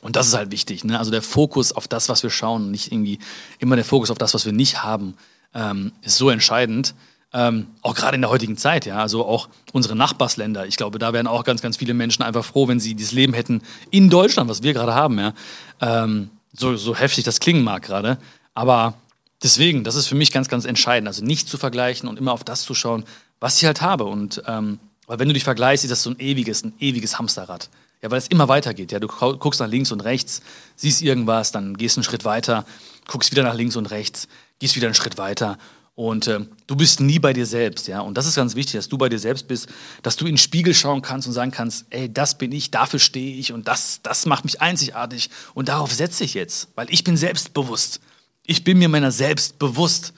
Und das ist halt wichtig. Ne? Also der Fokus auf das, was wir schauen, nicht irgendwie immer der Fokus auf das, was wir nicht haben, ähm, ist so entscheidend. Ähm, auch gerade in der heutigen Zeit, ja. Also auch unsere Nachbarsländer. Ich glaube, da wären auch ganz, ganz viele Menschen einfach froh, wenn sie dieses Leben hätten in Deutschland, was wir gerade haben, ja. Ähm, so, so heftig das klingen mag gerade. Aber deswegen, das ist für mich ganz, ganz entscheidend. Also nicht zu vergleichen und immer auf das zu schauen, was ich halt habe. Und ähm, weil wenn du dich vergleichst, ist das so ein ewiges, ein ewiges Hamsterrad. Ja, weil es immer weitergeht. Ja, du guckst nach links und rechts, siehst irgendwas, dann gehst einen Schritt weiter, guckst wieder nach links und rechts, gehst wieder einen Schritt weiter und äh, du bist nie bei dir selbst, ja. Und das ist ganz wichtig, dass du bei dir selbst bist, dass du in den Spiegel schauen kannst und sagen kannst, ey, das bin ich, dafür stehe ich und das, das macht mich einzigartig und darauf setze ich jetzt, weil ich bin selbstbewusst. Ich bin mir meiner selbst bewusst.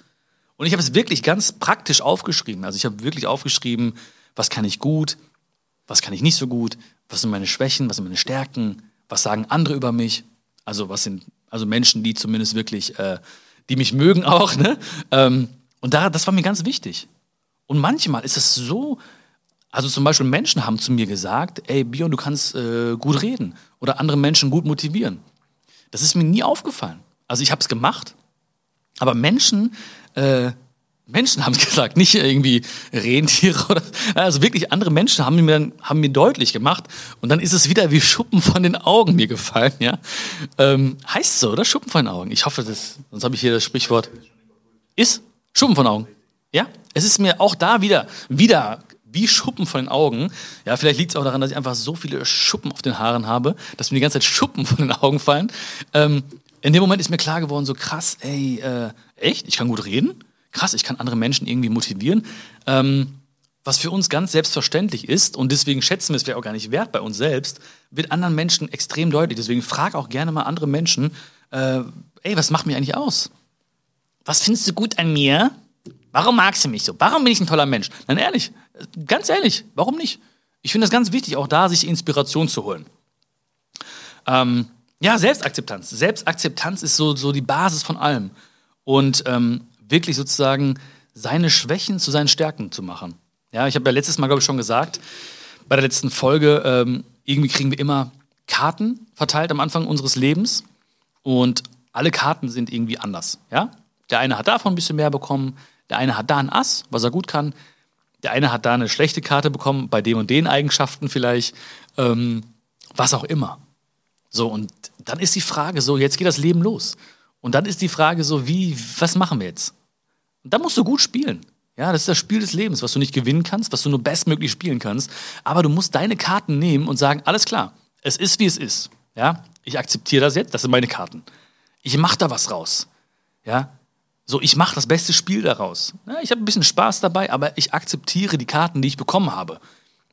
Und ich habe es wirklich ganz praktisch aufgeschrieben. Also ich habe wirklich aufgeschrieben, was kann ich gut, was kann ich nicht so gut, was sind meine Schwächen, was sind meine Stärken, was sagen andere über mich, also was sind, also Menschen, die zumindest wirklich, äh, die mich mögen auch, ne? Ähm, und da, das war mir ganz wichtig. Und manchmal ist es so, also zum Beispiel Menschen haben zu mir gesagt, ey Björn, du kannst äh, gut reden oder andere Menschen gut motivieren. Das ist mir nie aufgefallen. Also ich habe es gemacht, aber Menschen äh, Menschen haben es gesagt, nicht irgendwie Rentiere oder also wirklich andere Menschen haben mir haben mir deutlich gemacht und dann ist es wieder wie Schuppen von den Augen mir gefallen, ja. Ähm, heißt so, oder Schuppen von den Augen. Ich hoffe, das sonst habe ich hier das Sprichwort ist Schuppen von den Augen. Ja, es ist mir auch da wieder wieder wie Schuppen von den Augen. Ja, vielleicht liegt es auch daran, dass ich einfach so viele Schuppen auf den Haaren habe, dass mir die ganze Zeit Schuppen von den Augen fallen. Ähm, in dem Moment ist mir klar geworden, so krass, ey, äh, echt? Ich kann gut reden? Krass, ich kann andere Menschen irgendwie motivieren. Ähm, was für uns ganz selbstverständlich ist, und deswegen schätzen wir es vielleicht auch gar nicht wert bei uns selbst, wird anderen Menschen extrem deutlich. Deswegen frag auch gerne mal andere Menschen, äh, ey, was macht mich eigentlich aus? Was findest du gut an mir? Warum magst du mich so? Warum bin ich ein toller Mensch? Nein, ehrlich, ganz ehrlich, warum nicht? Ich finde es ganz wichtig, auch da sich Inspiration zu holen. Ähm, ja, Selbstakzeptanz. Selbstakzeptanz ist so, so die Basis von allem. Und ähm, wirklich sozusagen seine Schwächen zu seinen Stärken zu machen. Ja, ich habe ja letztes Mal, glaube ich, schon gesagt, bei der letzten Folge, ähm, irgendwie kriegen wir immer Karten verteilt am Anfang unseres Lebens und alle Karten sind irgendwie anders. Ja? Der eine hat davon ein bisschen mehr bekommen, der eine hat da ein Ass, was er gut kann, der eine hat da eine schlechte Karte bekommen, bei dem und den Eigenschaften vielleicht, ähm, was auch immer. So, und dann ist die Frage so, jetzt geht das Leben los. Und dann ist die Frage so, wie, was machen wir jetzt? Und da musst du gut spielen. Ja, das ist das Spiel des Lebens, was du nicht gewinnen kannst, was du nur bestmöglich spielen kannst. Aber du musst deine Karten nehmen und sagen, alles klar, es ist, wie es ist. Ja, ich akzeptiere das jetzt, das sind meine Karten. Ich mache da was raus. Ja, so, ich mache das beste Spiel daraus. Ja, ich habe ein bisschen Spaß dabei, aber ich akzeptiere die Karten, die ich bekommen habe.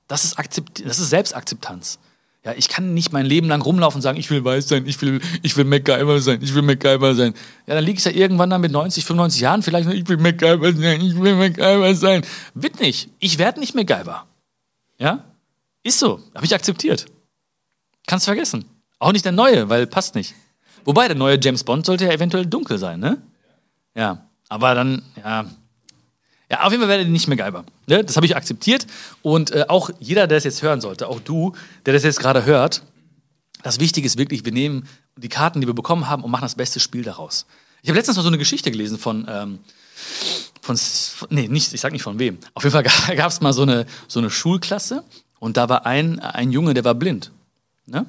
Das ist, das ist Selbstakzeptanz. Ja, ich kann nicht mein Leben lang rumlaufen und sagen, ich will weiß sein, ich will, ich will MacGyver sein, ich will MacGyver sein. Ja, dann liege ich ja irgendwann dann mit 90, 95 Jahren vielleicht, ich will MacGyver sein, ich will MacGyver sein. Wird nicht. Ich werde nicht MacGyver. Ja? Ist so. Habe ich akzeptiert. Kannst vergessen. Auch nicht der neue, weil passt nicht. Wobei, der neue James Bond sollte ja eventuell dunkel sein, ne? Ja. Aber dann, ja, ja, auf jeden Fall werde ich nicht mehr Geiber. Ne? Das habe ich akzeptiert. Und äh, auch jeder, der es jetzt hören sollte, auch du, der das jetzt gerade hört, das Wichtige ist wirklich, wir nehmen die Karten, die wir bekommen haben, und machen das beste Spiel daraus. Ich habe letztens noch so eine Geschichte gelesen von, ähm, von, nee, nicht, ich sag nicht von wem. Auf jeden Fall gab es mal so eine, so eine Schulklasse und da war ein, ein Junge, der war blind. Ne?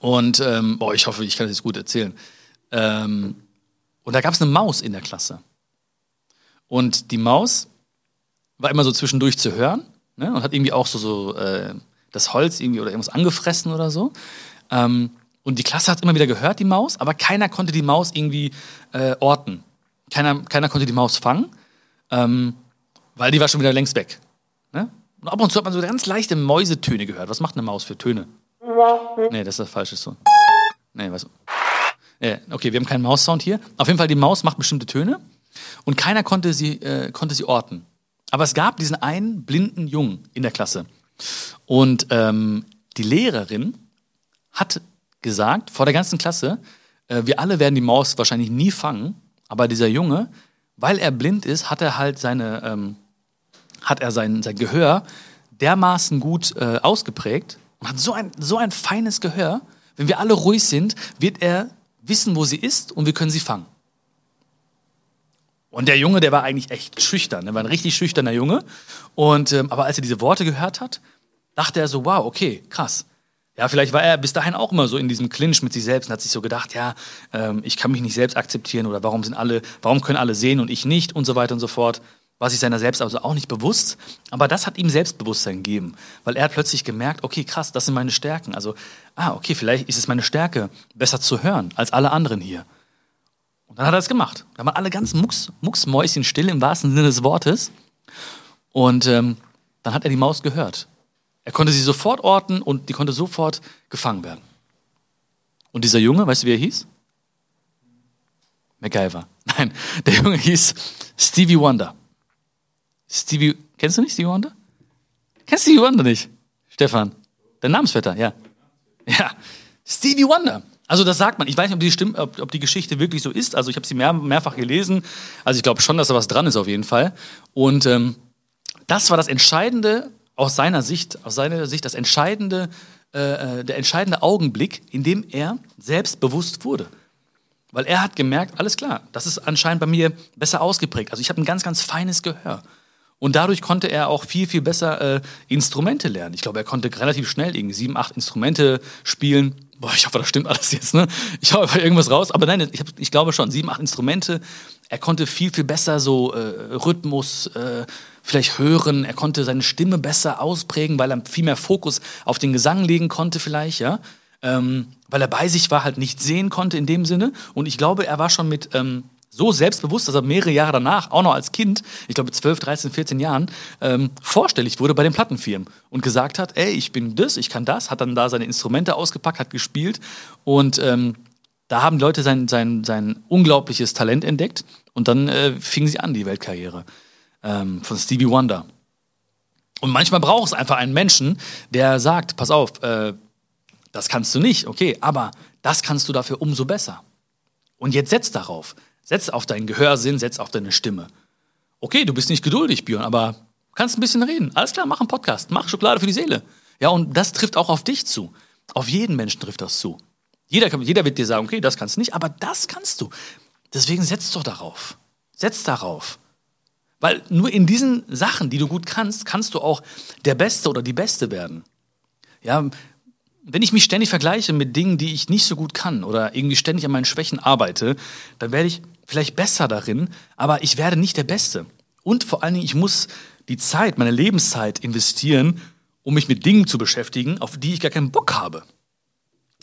Und, ähm, boah, ich hoffe, ich kann das jetzt gut erzählen. Ähm, und da gab es eine Maus in der Klasse. Und die Maus war immer so zwischendurch zu hören ne? und hat irgendwie auch so, so äh, das Holz irgendwie oder irgendwas angefressen oder so. Ähm, und die Klasse hat immer wieder gehört, die Maus, aber keiner konnte die Maus irgendwie äh, orten. Keiner, keiner konnte die Maus fangen, ähm, weil die war schon wieder längst weg. Ne? Und ab und zu hat man so ganz leichte Mäusetöne gehört. Was macht eine Maus für Töne? Nee, das ist das falsche Ton. Nee, was? Nee, okay, wir haben keinen Maussound hier. Auf jeden Fall, die Maus macht bestimmte Töne. Und keiner konnte sie, äh, konnte sie orten. Aber es gab diesen einen blinden Jungen in der Klasse. Und ähm, die Lehrerin hat gesagt, vor der ganzen Klasse, äh, wir alle werden die Maus wahrscheinlich nie fangen, aber dieser Junge, weil er blind ist, hat er halt seine, ähm, hat er sein, sein Gehör dermaßen gut äh, ausgeprägt und hat so ein, so ein feines Gehör. Wenn wir alle ruhig sind, wird er wissen, wo sie ist und wir können sie fangen. Und der Junge, der war eigentlich echt schüchtern. Der war ein richtig schüchterner Junge. Und, ähm, aber als er diese Worte gehört hat, dachte er so, wow, okay, krass. Ja, vielleicht war er bis dahin auch immer so in diesem Clinch mit sich selbst und hat sich so gedacht, ja, ähm, ich kann mich nicht selbst akzeptieren oder warum sind alle, warum können alle sehen und ich nicht und so weiter und so fort. War sich seiner selbst also auch nicht bewusst. Aber das hat ihm Selbstbewusstsein gegeben, weil er hat plötzlich gemerkt, okay, krass, das sind meine Stärken. Also, ah, okay, vielleicht ist es meine Stärke, besser zu hören als alle anderen hier. Dann hat er es gemacht. Da waren alle ganz mucks, mucksmäuschen still im wahrsten Sinne des Wortes. Und ähm, dann hat er die Maus gehört. Er konnte sie sofort orten und die konnte sofort gefangen werden. Und dieser Junge, weißt du, wie er hieß? MacGyver. Nein, der Junge hieß Stevie Wonder. Stevie, kennst du nicht Stevie Wonder? Kennst du Stevie Wonder nicht? Stefan. Der Namensvetter, ja. Ja. Stevie Wonder. Also das sagt man. Ich weiß nicht, ob die, Stimme, ob, ob die Geschichte wirklich so ist. Also ich habe sie mehr, mehrfach gelesen. Also ich glaube schon, dass da was dran ist auf jeden Fall. Und ähm, das war das Entscheidende aus seiner Sicht, aus seiner Sicht das entscheidende, äh, äh der entscheidende Augenblick, in dem er selbstbewusst wurde. Weil er hat gemerkt, alles klar, das ist anscheinend bei mir besser ausgeprägt. Also ich habe ein ganz, ganz feines Gehör. Und dadurch konnte er auch viel, viel besser äh, Instrumente lernen. Ich glaube, er konnte relativ schnell irgendwie sieben, acht Instrumente spielen Boah, ich hoffe, das stimmt alles jetzt, ne? Ich hoffe irgendwas raus. Aber nein, ich, hab, ich glaube schon, sieben, acht Instrumente. Er konnte viel, viel besser so äh, Rhythmus äh, vielleicht hören. Er konnte seine Stimme besser ausprägen, weil er viel mehr Fokus auf den Gesang legen konnte vielleicht, ja? ähm, weil er bei sich war, halt nicht sehen konnte in dem Sinne. Und ich glaube, er war schon mit ähm, so selbstbewusst, dass er mehrere Jahre danach, auch noch als Kind, ich glaube 12, 13, 14 Jahren, ähm, vorstellig wurde bei den Plattenfirmen und gesagt hat, ey, ich bin das, ich kann das, hat dann da seine Instrumente ausgepackt, hat gespielt und ähm, da haben Leute sein, sein, sein unglaubliches Talent entdeckt und dann äh, fingen sie an, die Weltkarriere ähm, von Stevie Wonder. Und manchmal braucht es einfach einen Menschen, der sagt, pass auf, äh, das kannst du nicht, okay, aber das kannst du dafür umso besser. Und jetzt setz darauf. Setz auf deinen Gehörsinn, setz auf deine Stimme. Okay, du bist nicht geduldig, Björn, aber kannst ein bisschen reden. Alles klar, mach einen Podcast, mach Schokolade für die Seele. Ja, und das trifft auch auf dich zu. Auf jeden Menschen trifft das zu. Jeder, jeder wird dir sagen, okay, das kannst du nicht, aber das kannst du. Deswegen setz doch darauf. Setz darauf. Weil nur in diesen Sachen, die du gut kannst, kannst du auch der Beste oder die Beste werden. Ja, wenn ich mich ständig vergleiche mit Dingen, die ich nicht so gut kann oder irgendwie ständig an meinen Schwächen arbeite, dann werde ich vielleicht besser darin, aber ich werde nicht der Beste. Und vor allen Dingen, ich muss die Zeit, meine Lebenszeit investieren, um mich mit Dingen zu beschäftigen, auf die ich gar keinen Bock habe.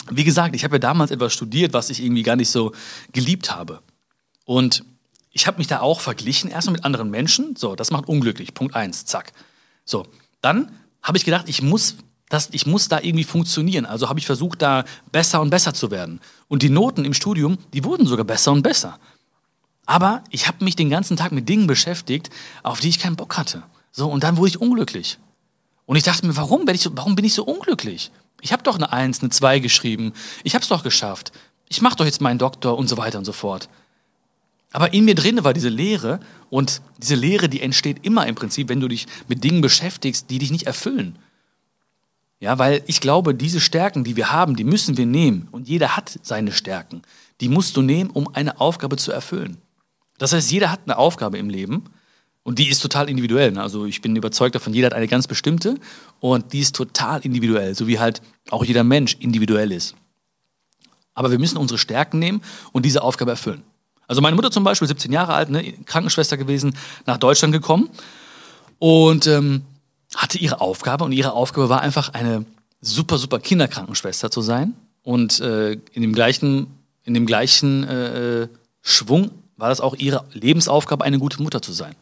Wie gesagt, ich habe ja damals etwas studiert, was ich irgendwie gar nicht so geliebt habe. Und ich habe mich da auch verglichen, erstmal mit anderen Menschen. So, das macht unglücklich. Punkt eins, zack. So, dann habe ich gedacht, ich muss das, ich muss da irgendwie funktionieren. Also habe ich versucht, da besser und besser zu werden. Und die Noten im Studium, die wurden sogar besser und besser. Aber ich habe mich den ganzen Tag mit Dingen beschäftigt, auf die ich keinen Bock hatte. So, und dann wurde ich unglücklich. Und ich dachte mir, warum, ich so, warum bin ich so unglücklich? Ich habe doch eine Eins, eine Zwei geschrieben. Ich habe es doch geschafft. Ich mache doch jetzt meinen Doktor und so weiter und so fort. Aber in mir drin war diese Leere und diese Leere, die entsteht immer im Prinzip, wenn du dich mit Dingen beschäftigst, die dich nicht erfüllen. Ja, weil ich glaube, diese Stärken, die wir haben, die müssen wir nehmen. Und jeder hat seine Stärken. Die musst du nehmen, um eine Aufgabe zu erfüllen. Das heißt, jeder hat eine Aufgabe im Leben und die ist total individuell. Ne? Also ich bin überzeugt davon, jeder hat eine ganz bestimmte und die ist total individuell, so wie halt auch jeder Mensch individuell ist. Aber wir müssen unsere Stärken nehmen und diese Aufgabe erfüllen. Also meine Mutter zum Beispiel, 17 Jahre alt, ne, Krankenschwester gewesen, nach Deutschland gekommen und ähm, hatte ihre Aufgabe und ihre Aufgabe war einfach eine super, super Kinderkrankenschwester zu sein und äh, in dem gleichen, in dem gleichen äh, Schwung war das auch ihre Lebensaufgabe, eine gute Mutter zu sein.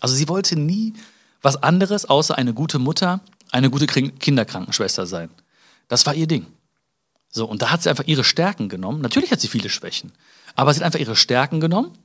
Also sie wollte nie was anderes außer eine gute Mutter, eine gute Kinderkrankenschwester sein. Das war ihr Ding. So, und da hat sie einfach ihre Stärken genommen. Natürlich hat sie viele Schwächen, aber sie hat einfach ihre Stärken genommen,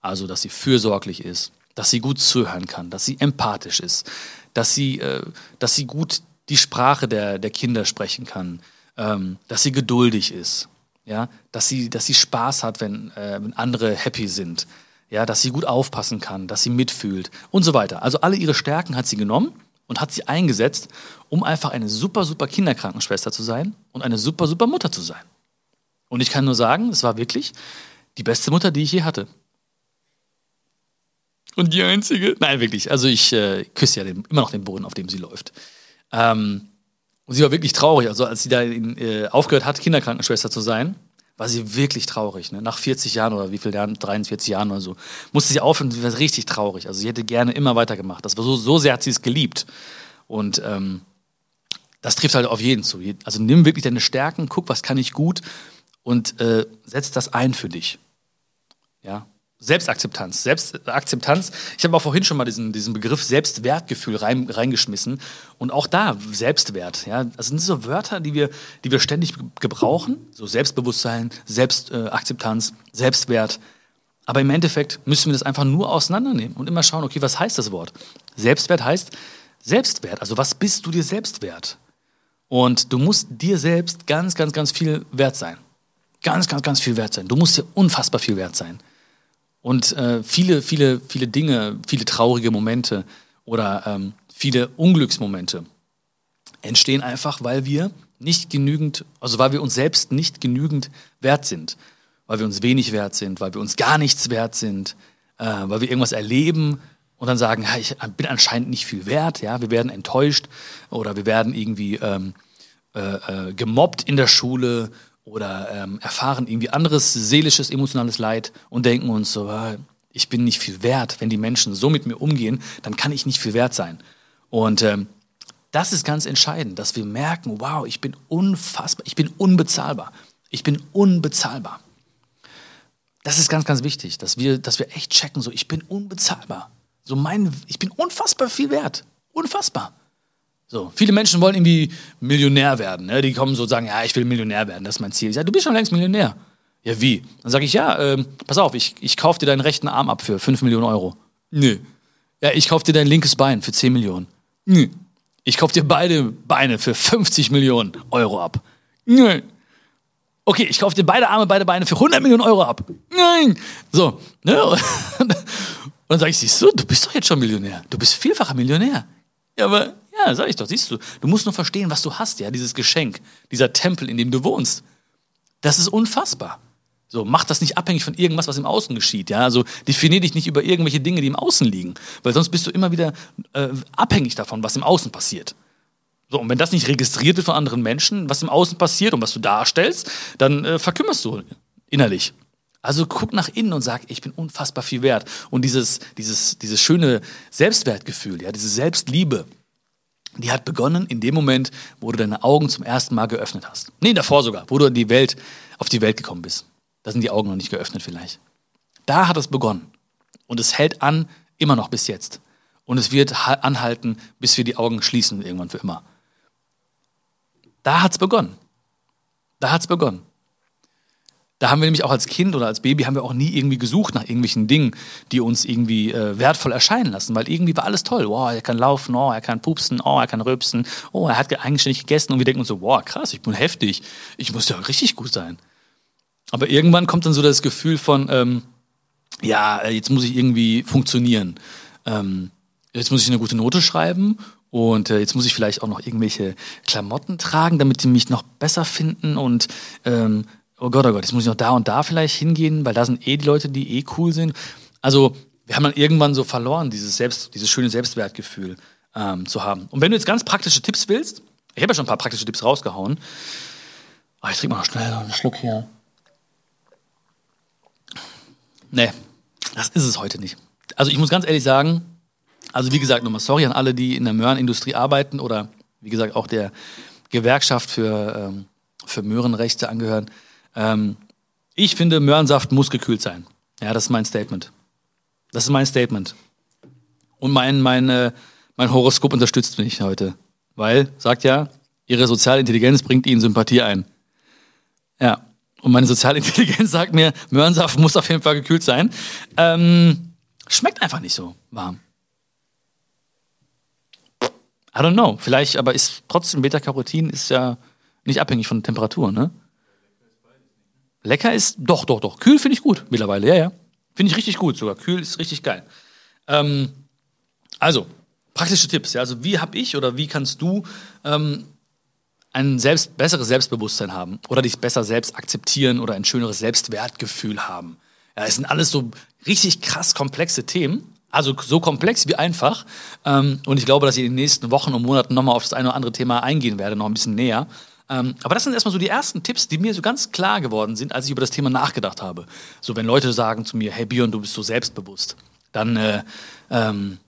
also dass sie fürsorglich ist, dass sie gut zuhören kann, dass sie empathisch ist, dass sie, äh, dass sie gut die Sprache der, der Kinder sprechen kann, ähm, dass sie geduldig ist, ja, dass sie, dass sie Spaß hat, wenn, äh, wenn andere happy sind, ja, dass sie gut aufpassen kann, dass sie mitfühlt und so weiter. Also alle ihre Stärken hat sie genommen und hat sie eingesetzt, um einfach eine super, super Kinderkrankenschwester zu sein und eine super, super Mutter zu sein. Und ich kann nur sagen, es war wirklich die beste Mutter, die ich je hatte. Und die einzige. Nein, wirklich. Also ich äh, küsse ja den, immer noch den Boden, auf dem sie läuft. Ähm, und sie war wirklich traurig. Also als sie da in, äh, aufgehört hat, Kinderkrankenschwester zu sein, war sie wirklich traurig. Ne? Nach 40 Jahren oder wie viel Jahren, 43 Jahren oder so, musste sie aufhören. Sie war richtig traurig. Also sie hätte gerne immer weitergemacht. Das war so, so sehr hat sie es geliebt. Und ähm, das trifft halt auf jeden zu. Also nimm wirklich deine Stärken, guck, was kann ich gut und äh, setz das ein für dich. Ja, Selbstakzeptanz. Selbstakzeptanz. Ich habe auch vorhin schon mal diesen, diesen Begriff Selbstwertgefühl rein, reingeschmissen. Und auch da Selbstwert. Ja, das sind so Wörter, die wir, die wir ständig gebrauchen. So Selbstbewusstsein, Selbstakzeptanz, Selbstwert. Aber im Endeffekt müssen wir das einfach nur auseinandernehmen und immer schauen, okay, was heißt das Wort? Selbstwert heißt Selbstwert. Also was bist du dir selbst wert? Und du musst dir selbst ganz, ganz, ganz viel wert sein. Ganz, ganz, ganz viel wert sein. Du musst dir unfassbar viel wert sein. Und äh, viele, viele, viele Dinge, viele traurige Momente oder ähm, viele Unglücksmomente entstehen einfach, weil wir nicht genügend, also weil wir uns selbst nicht genügend wert sind, weil wir uns wenig wert sind, weil wir uns gar nichts wert sind, äh, weil wir irgendwas erleben und dann sagen, ja, ich bin anscheinend nicht viel wert, ja, wir werden enttäuscht oder wir werden irgendwie ähm, äh, äh gemobbt in der Schule oder ähm, erfahren irgendwie anderes seelisches, emotionales Leid und denken uns so, ah, ich bin nicht viel wert. Wenn die Menschen so mit mir umgehen, dann kann ich nicht viel wert sein. Und ähm, Das ist ganz entscheidend, dass wir merken, wow, ich bin unfassbar, ich bin unbezahlbar. Ich bin unbezahlbar. Das ist ganz, ganz wichtig, dass wir, dass wir echt checken, so, ich bin unbezahlbar. So mein, ich bin unfassbar viel wert. Unfassbar. So, viele Menschen wollen irgendwie Millionär werden. Ne? Die kommen so und sagen, ja, ich will Millionär werden, das ist mein Ziel. Ich sage, du bist schon längst Millionär. Ja, wie? Dann sage ich, ja, ähm, pass auf, ich, ich kaufe dir deinen rechten Arm ab für 5 Millionen Euro. Nö. Ja, ich kaufe dir dein linkes Bein für 10 Millionen. Nö. Ich kaufe dir beide Beine für 50 Millionen Euro ab. Nö. Okay, ich kaufe dir beide Arme, beide Beine für 100 Millionen Euro ab. Nein. So, ne? Und dann sage ich, siehst du, du bist doch jetzt schon Millionär. Du bist vielfacher Millionär. Ja, aber sag ich doch, siehst du. Du musst nur verstehen, was du hast, ja, dieses Geschenk, dieser Tempel, in dem du wohnst. Das ist unfassbar. So, mach das nicht abhängig von irgendwas, was im Außen geschieht, ja. Also definier dich nicht über irgendwelche Dinge, die im Außen liegen, weil sonst bist du immer wieder äh, abhängig davon, was im Außen passiert. So, und wenn das nicht registriert wird von anderen Menschen, was im Außen passiert und was du darstellst, dann äh, verkümmerst du innerlich. Also guck nach innen und sag, ich bin unfassbar viel wert. Und dieses, dieses, dieses schöne Selbstwertgefühl, ja, diese Selbstliebe, die hat begonnen in dem Moment, wo du deine Augen zum ersten Mal geöffnet hast. Nee, davor sogar, wo du in die Welt, auf die Welt gekommen bist. Da sind die Augen noch nicht geöffnet vielleicht. Da hat es begonnen. Und es hält an, immer noch bis jetzt. Und es wird anhalten, bis wir die Augen schließen, irgendwann für immer. Da hat es begonnen. Da hat es begonnen. Da haben wir nämlich auch als Kind oder als Baby haben wir auch nie irgendwie gesucht nach irgendwelchen Dingen, die uns irgendwie äh, wertvoll erscheinen lassen, weil irgendwie war alles toll. Wow, er kann laufen, oh, er kann pupsen, oh, er kann rülpsen, oh, er hat eigenständig gegessen und wir denken uns so, wow, krass, ich bin heftig, ich muss ja richtig gut sein. Aber irgendwann kommt dann so das Gefühl von, ähm, ja, äh, jetzt muss ich irgendwie funktionieren. Ähm, jetzt muss ich eine gute Note schreiben und äh, jetzt muss ich vielleicht auch noch irgendwelche Klamotten tragen, damit die mich noch besser finden und ähm, oh Gott, oh Gott, jetzt muss ich noch da und da vielleicht hingehen, weil da sind eh die Leute, die eh cool sind. Also wir haben dann irgendwann so verloren, dieses, Selbst, dieses schöne Selbstwertgefühl ähm, zu haben. Und wenn du jetzt ganz praktische Tipps willst, ich habe ja schon ein paar praktische Tipps rausgehauen. Oh, ich trinke mal schnell einen Schluck hier. Nee, das ist es heute nicht. Also ich muss ganz ehrlich sagen, also wie gesagt, nochmal sorry an alle, die in der Möhrenindustrie arbeiten oder wie gesagt auch der Gewerkschaft für, ähm, für Möhrenrechte angehören. Ähm, ich finde, Möhrensaft muss gekühlt sein. Ja, das ist mein Statement. Das ist mein Statement. Und mein, mein, äh, mein Horoskop unterstützt mich heute. Weil, sagt ja, ihre soziale Intelligenz bringt ihnen Sympathie ein. Ja. Und meine soziale Intelligenz sagt mir, Möhrensaft muss auf jeden Fall gekühlt sein. Ähm, schmeckt einfach nicht so warm. I don't know. Vielleicht, aber ist trotzdem Beta-Carotin ist ja nicht abhängig von Temperatur, ne? Lecker ist, doch, doch, doch. Kühl finde ich gut mittlerweile, ja, ja. Finde ich richtig gut sogar. Kühl ist richtig geil. Ähm, also, praktische Tipps. Ja. Also, wie habe ich oder wie kannst du ähm, ein selbst, besseres Selbstbewusstsein haben oder dich besser selbst akzeptieren oder ein schöneres Selbstwertgefühl haben? Ja, es sind alles so richtig krass komplexe Themen. Also so komplex wie einfach. Ähm, und ich glaube, dass ich in den nächsten Wochen und Monaten nochmal auf das eine oder andere Thema eingehen werde, noch ein bisschen näher. Ähm, aber das sind erstmal so die ersten Tipps, die mir so ganz klar geworden sind, als ich über das Thema nachgedacht habe. So, wenn Leute sagen zu mir, hey Björn, du bist so selbstbewusst, dann, äh, ähm,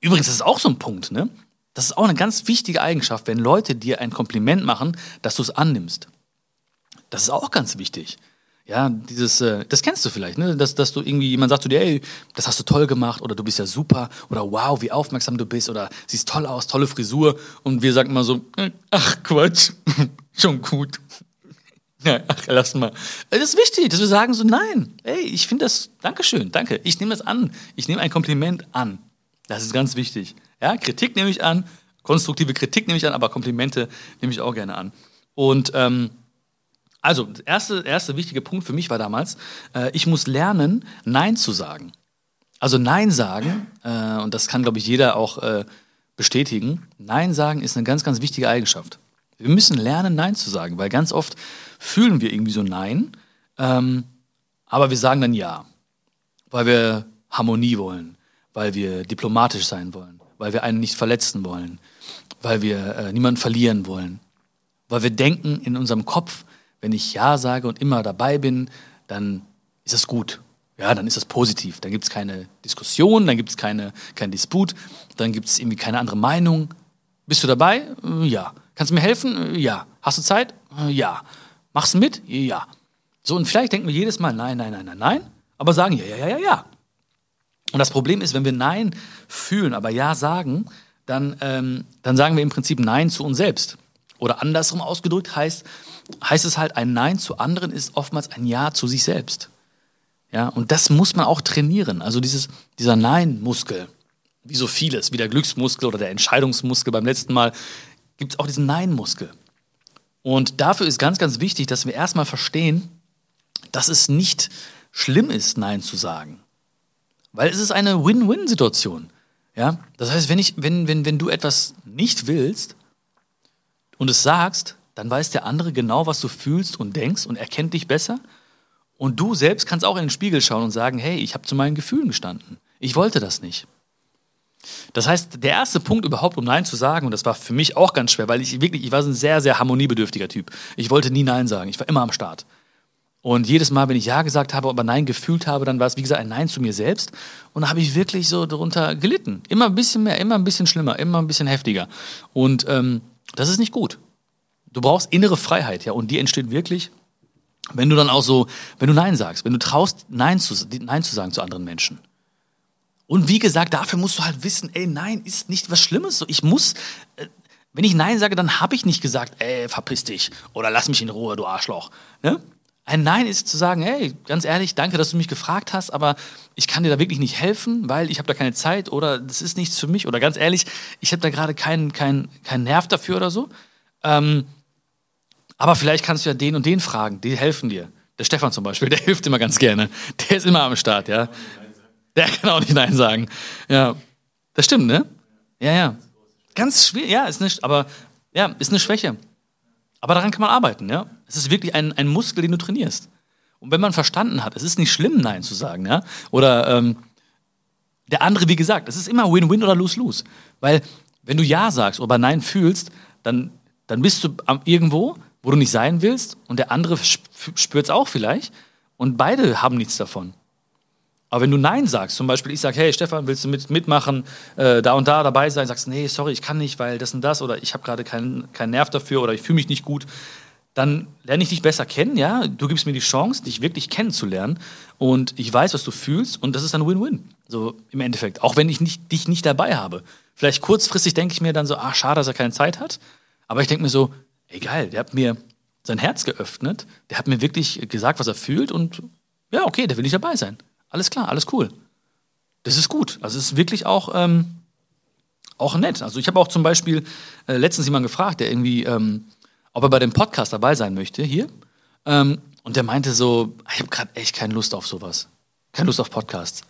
übrigens, das ist auch so ein Punkt, ne? Das ist auch eine ganz wichtige Eigenschaft, wenn Leute dir ein Kompliment machen, dass du es annimmst. Das ist auch ganz wichtig. Ja, dieses, äh, das kennst du vielleicht, ne? Dass, dass du irgendwie, jemand sagt zu dir, ey, das hast du toll gemacht oder du bist ja super oder wow, wie aufmerksam du bist oder siehst toll aus, tolle Frisur und wir sagen mal so, äh, ach Quatsch, schon gut. Ja, ach, lass mal. Das ist wichtig, dass wir sagen so, nein, ey, ich finde das, Dankeschön, danke, ich nehme das an. Ich nehme ein Kompliment an. Das ist ganz wichtig. Ja, Kritik nehme ich an, konstruktive Kritik nehme ich an, aber Komplimente nehme ich auch gerne an. Und ähm, also, der erste, erste wichtige Punkt für mich war damals, äh, ich muss lernen, Nein zu sagen. Also Nein sagen, äh, und das kann, glaube ich, jeder auch äh, bestätigen, Nein sagen ist eine ganz, ganz wichtige Eigenschaft. Wir müssen lernen, Nein zu sagen, weil ganz oft fühlen wir irgendwie so Nein, ähm, aber wir sagen dann Ja, weil wir Harmonie wollen, weil wir diplomatisch sein wollen, weil wir einen nicht verletzen wollen, weil wir äh, niemanden verlieren wollen, weil wir denken in unserem Kopf, wenn ich Ja sage und immer dabei bin, dann ist das gut. Ja, dann ist das positiv. Dann gibt es keine Diskussion, dann gibt es keine, keinen Disput, dann gibt es irgendwie keine andere Meinung. Bist du dabei? Äh, ja. Kannst du mir helfen? Äh, ja. Hast du Zeit? Äh, ja. Machst du mit? Ja. So, und vielleicht denken wir jedes Mal nein, nein, nein, nein, nein, aber sagen ja, ja, ja, ja, ja. Und das Problem ist, wenn wir Nein fühlen, aber Ja sagen, dann, ähm, dann sagen wir im Prinzip Nein zu uns selbst. Oder andersrum ausgedrückt heißt, heißt es halt, ein Nein zu anderen ist oftmals ein Ja zu sich selbst. Ja, und das muss man auch trainieren. Also dieses, dieser Nein-Muskel, wie so vieles, wie der Glücksmuskel oder der Entscheidungsmuskel beim letzten Mal, gibt es auch diesen Nein-Muskel. Und dafür ist ganz, ganz wichtig, dass wir erstmal verstehen, dass es nicht schlimm ist, Nein zu sagen. Weil es ist eine Win-Win-Situation. Ja? Das heißt, wenn, ich, wenn, wenn, wenn du etwas nicht willst und es sagst, dann weiß der andere genau, was du fühlst und denkst und erkennt dich besser. Und du selbst kannst auch in den Spiegel schauen und sagen, hey, ich habe zu meinen Gefühlen gestanden. Ich wollte das nicht. Das heißt, der erste Punkt überhaupt, um Nein zu sagen, und das war für mich auch ganz schwer, weil ich wirklich, ich war ein sehr, sehr harmoniebedürftiger Typ. Ich wollte nie Nein sagen. Ich war immer am Start. Und jedes Mal, wenn ich Ja gesagt habe, aber Nein gefühlt habe, dann war es, wie gesagt, ein Nein zu mir selbst. Und da habe ich wirklich so darunter gelitten. Immer ein bisschen mehr, immer ein bisschen schlimmer, immer ein bisschen heftiger. Und ähm, das ist nicht gut. Du brauchst innere Freiheit, ja. Und die entsteht wirklich, wenn du dann auch so, wenn du Nein sagst, wenn du traust, Nein zu, Nein zu sagen zu anderen Menschen. Und wie gesagt, dafür musst du halt wissen, ey, Nein ist nicht was Schlimmes. Ich muss, äh, wenn ich Nein sage, dann habe ich nicht gesagt, ey, verpiss dich oder lass mich in Ruhe, du Arschloch. Ne? Ein Nein ist zu sagen, hey, ganz ehrlich, danke, dass du mich gefragt hast, aber ich kann dir da wirklich nicht helfen, weil ich habe da keine Zeit oder das ist nichts für mich oder ganz ehrlich, ich habe da gerade keinen kein, kein Nerv dafür oder so. Ähm, aber vielleicht kannst du ja den und den fragen, die helfen dir. Der Stefan zum Beispiel, der hilft immer ganz gerne. Der ist immer am Start, ja. Der kann auch nicht Nein sagen. Ja, das stimmt, ne? Ja, ja. Ganz schwierig, ja, ist nicht, aber ja, ist eine Schwäche. Aber daran kann man arbeiten, ja. Es ist wirklich ein, ein Muskel, den du trainierst. Und wenn man verstanden hat, es ist nicht schlimm, Nein zu sagen, ja. Oder ähm, der andere, wie gesagt, es ist immer Win-Win oder Lose-Lose. Weil wenn du Ja sagst oder Nein fühlst, dann, dann bist du irgendwo, wo du nicht sein willst und der andere spürt es auch vielleicht und beide haben nichts davon. Aber wenn du Nein sagst, zum Beispiel ich sage, hey Stefan, willst du mit, mitmachen, äh, da und da dabei sein, sagst, nee, sorry, ich kann nicht, weil das und das oder ich habe gerade keinen kein Nerv dafür oder ich fühle mich nicht gut, dann lerne ich dich besser kennen, ja. Du gibst mir die Chance, dich wirklich kennenzulernen und ich weiß, was du fühlst und das ist dann Win-Win. So im Endeffekt. Auch wenn ich nicht, dich nicht dabei habe. Vielleicht kurzfristig denke ich mir dann so, ach, schade, dass er keine Zeit hat. Aber ich denke mir so, ey, geil, der hat mir sein Herz geöffnet, der hat mir wirklich gesagt, was er fühlt und ja, okay, der will nicht dabei sein. Alles klar, alles cool. Das ist gut. Also es ist wirklich auch, ähm, auch nett. Also ich habe auch zum Beispiel äh, letztens jemanden gefragt, der irgendwie, ähm, ob er bei dem Podcast dabei sein möchte, hier. Ähm, und der meinte so, ich habe gerade echt keine Lust auf sowas. Keine Lust auf Podcasts.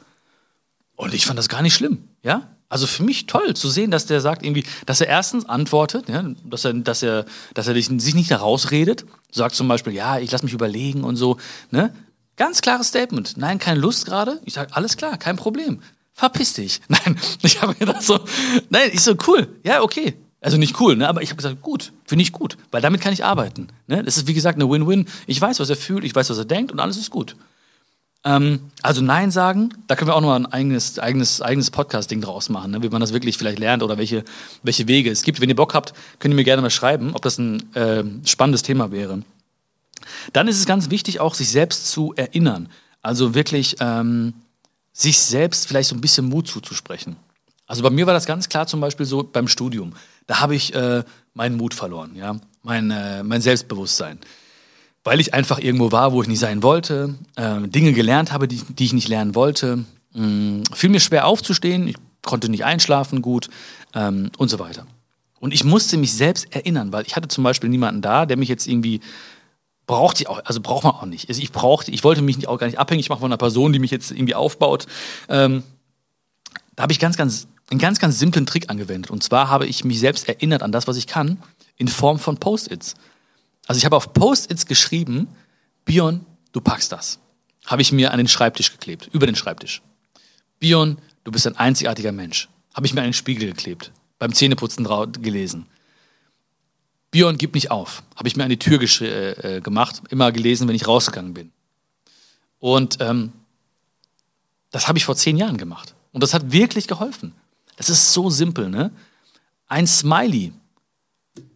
Und ich fand das gar nicht schlimm, ja. Also für mich toll zu sehen, dass der sagt irgendwie, dass er erstens antwortet, ja, dass er, dass er, dass er sich nicht da rausredet, sagt zum Beispiel, ja, ich lasse mich überlegen und so, ne? Ganz klares Statement. Nein, keine Lust gerade. Ich sage, alles klar, kein Problem. Verpiss dich. Nein, ich habe gedacht so, nein, ich so, cool, ja, okay. Also nicht cool, ne? aber ich habe gesagt, gut, finde ich gut, weil damit kann ich arbeiten. Ne? Das ist wie gesagt eine Win-Win. Ich weiß, was er fühlt, ich weiß, was er denkt und alles ist gut. Ähm, also Nein sagen, da können wir auch noch ein eigenes, eigenes, eigenes Podcast-Ding draus machen, ne? wie man das wirklich vielleicht lernt oder welche, welche Wege es gibt. Wenn ihr Bock habt, könnt ihr mir gerne mal schreiben, ob das ein äh, spannendes Thema wäre. Dann ist es ganz wichtig, auch sich selbst zu erinnern. Also wirklich ähm, sich selbst vielleicht so ein bisschen Mut zuzusprechen. Also bei mir war das ganz klar zum Beispiel so beim Studium. Da habe ich äh, meinen Mut verloren, ja, mein, äh, mein Selbstbewusstsein. Weil ich einfach irgendwo war, wo ich nicht sein wollte, äh, Dinge gelernt habe, die, die ich nicht lernen wollte. Mh, mm, fiel mir schwer aufzustehen, ich konnte nicht einschlafen gut ähm, und so weiter. Und ich musste mich selbst erinnern, weil ich hatte zum Beispiel niemanden da, der mich jetzt irgendwie braucht die auch, also braucht man auch nicht. Also ich brauchte, ich wollte mich auch gar nicht abhängig machen von einer Person, die mich jetzt irgendwie aufbaut. Ähm, da habe ich ganz, ganz, einen ganz, ganz simplen Trick angewendet. Und zwar habe ich mich selbst erinnert an das, was ich kann, in Form von Post-its. Also ich habe auf Post-its geschrieben, Bion, du packst das. Habe ich mir an den Schreibtisch geklebt, über den Schreibtisch. Bion, du bist ein einzigartiger Mensch. Habe ich mir an den Spiegel geklebt, beim Zähneputzen gelesen. Björn, gib nicht auf. Habe ich mir an die Tür äh, äh, gemacht, immer gelesen, wenn ich rausgegangen bin. Und ähm, das habe ich vor zehn Jahren gemacht. Und das hat wirklich geholfen. Das ist so simpel, ne? ein Smiley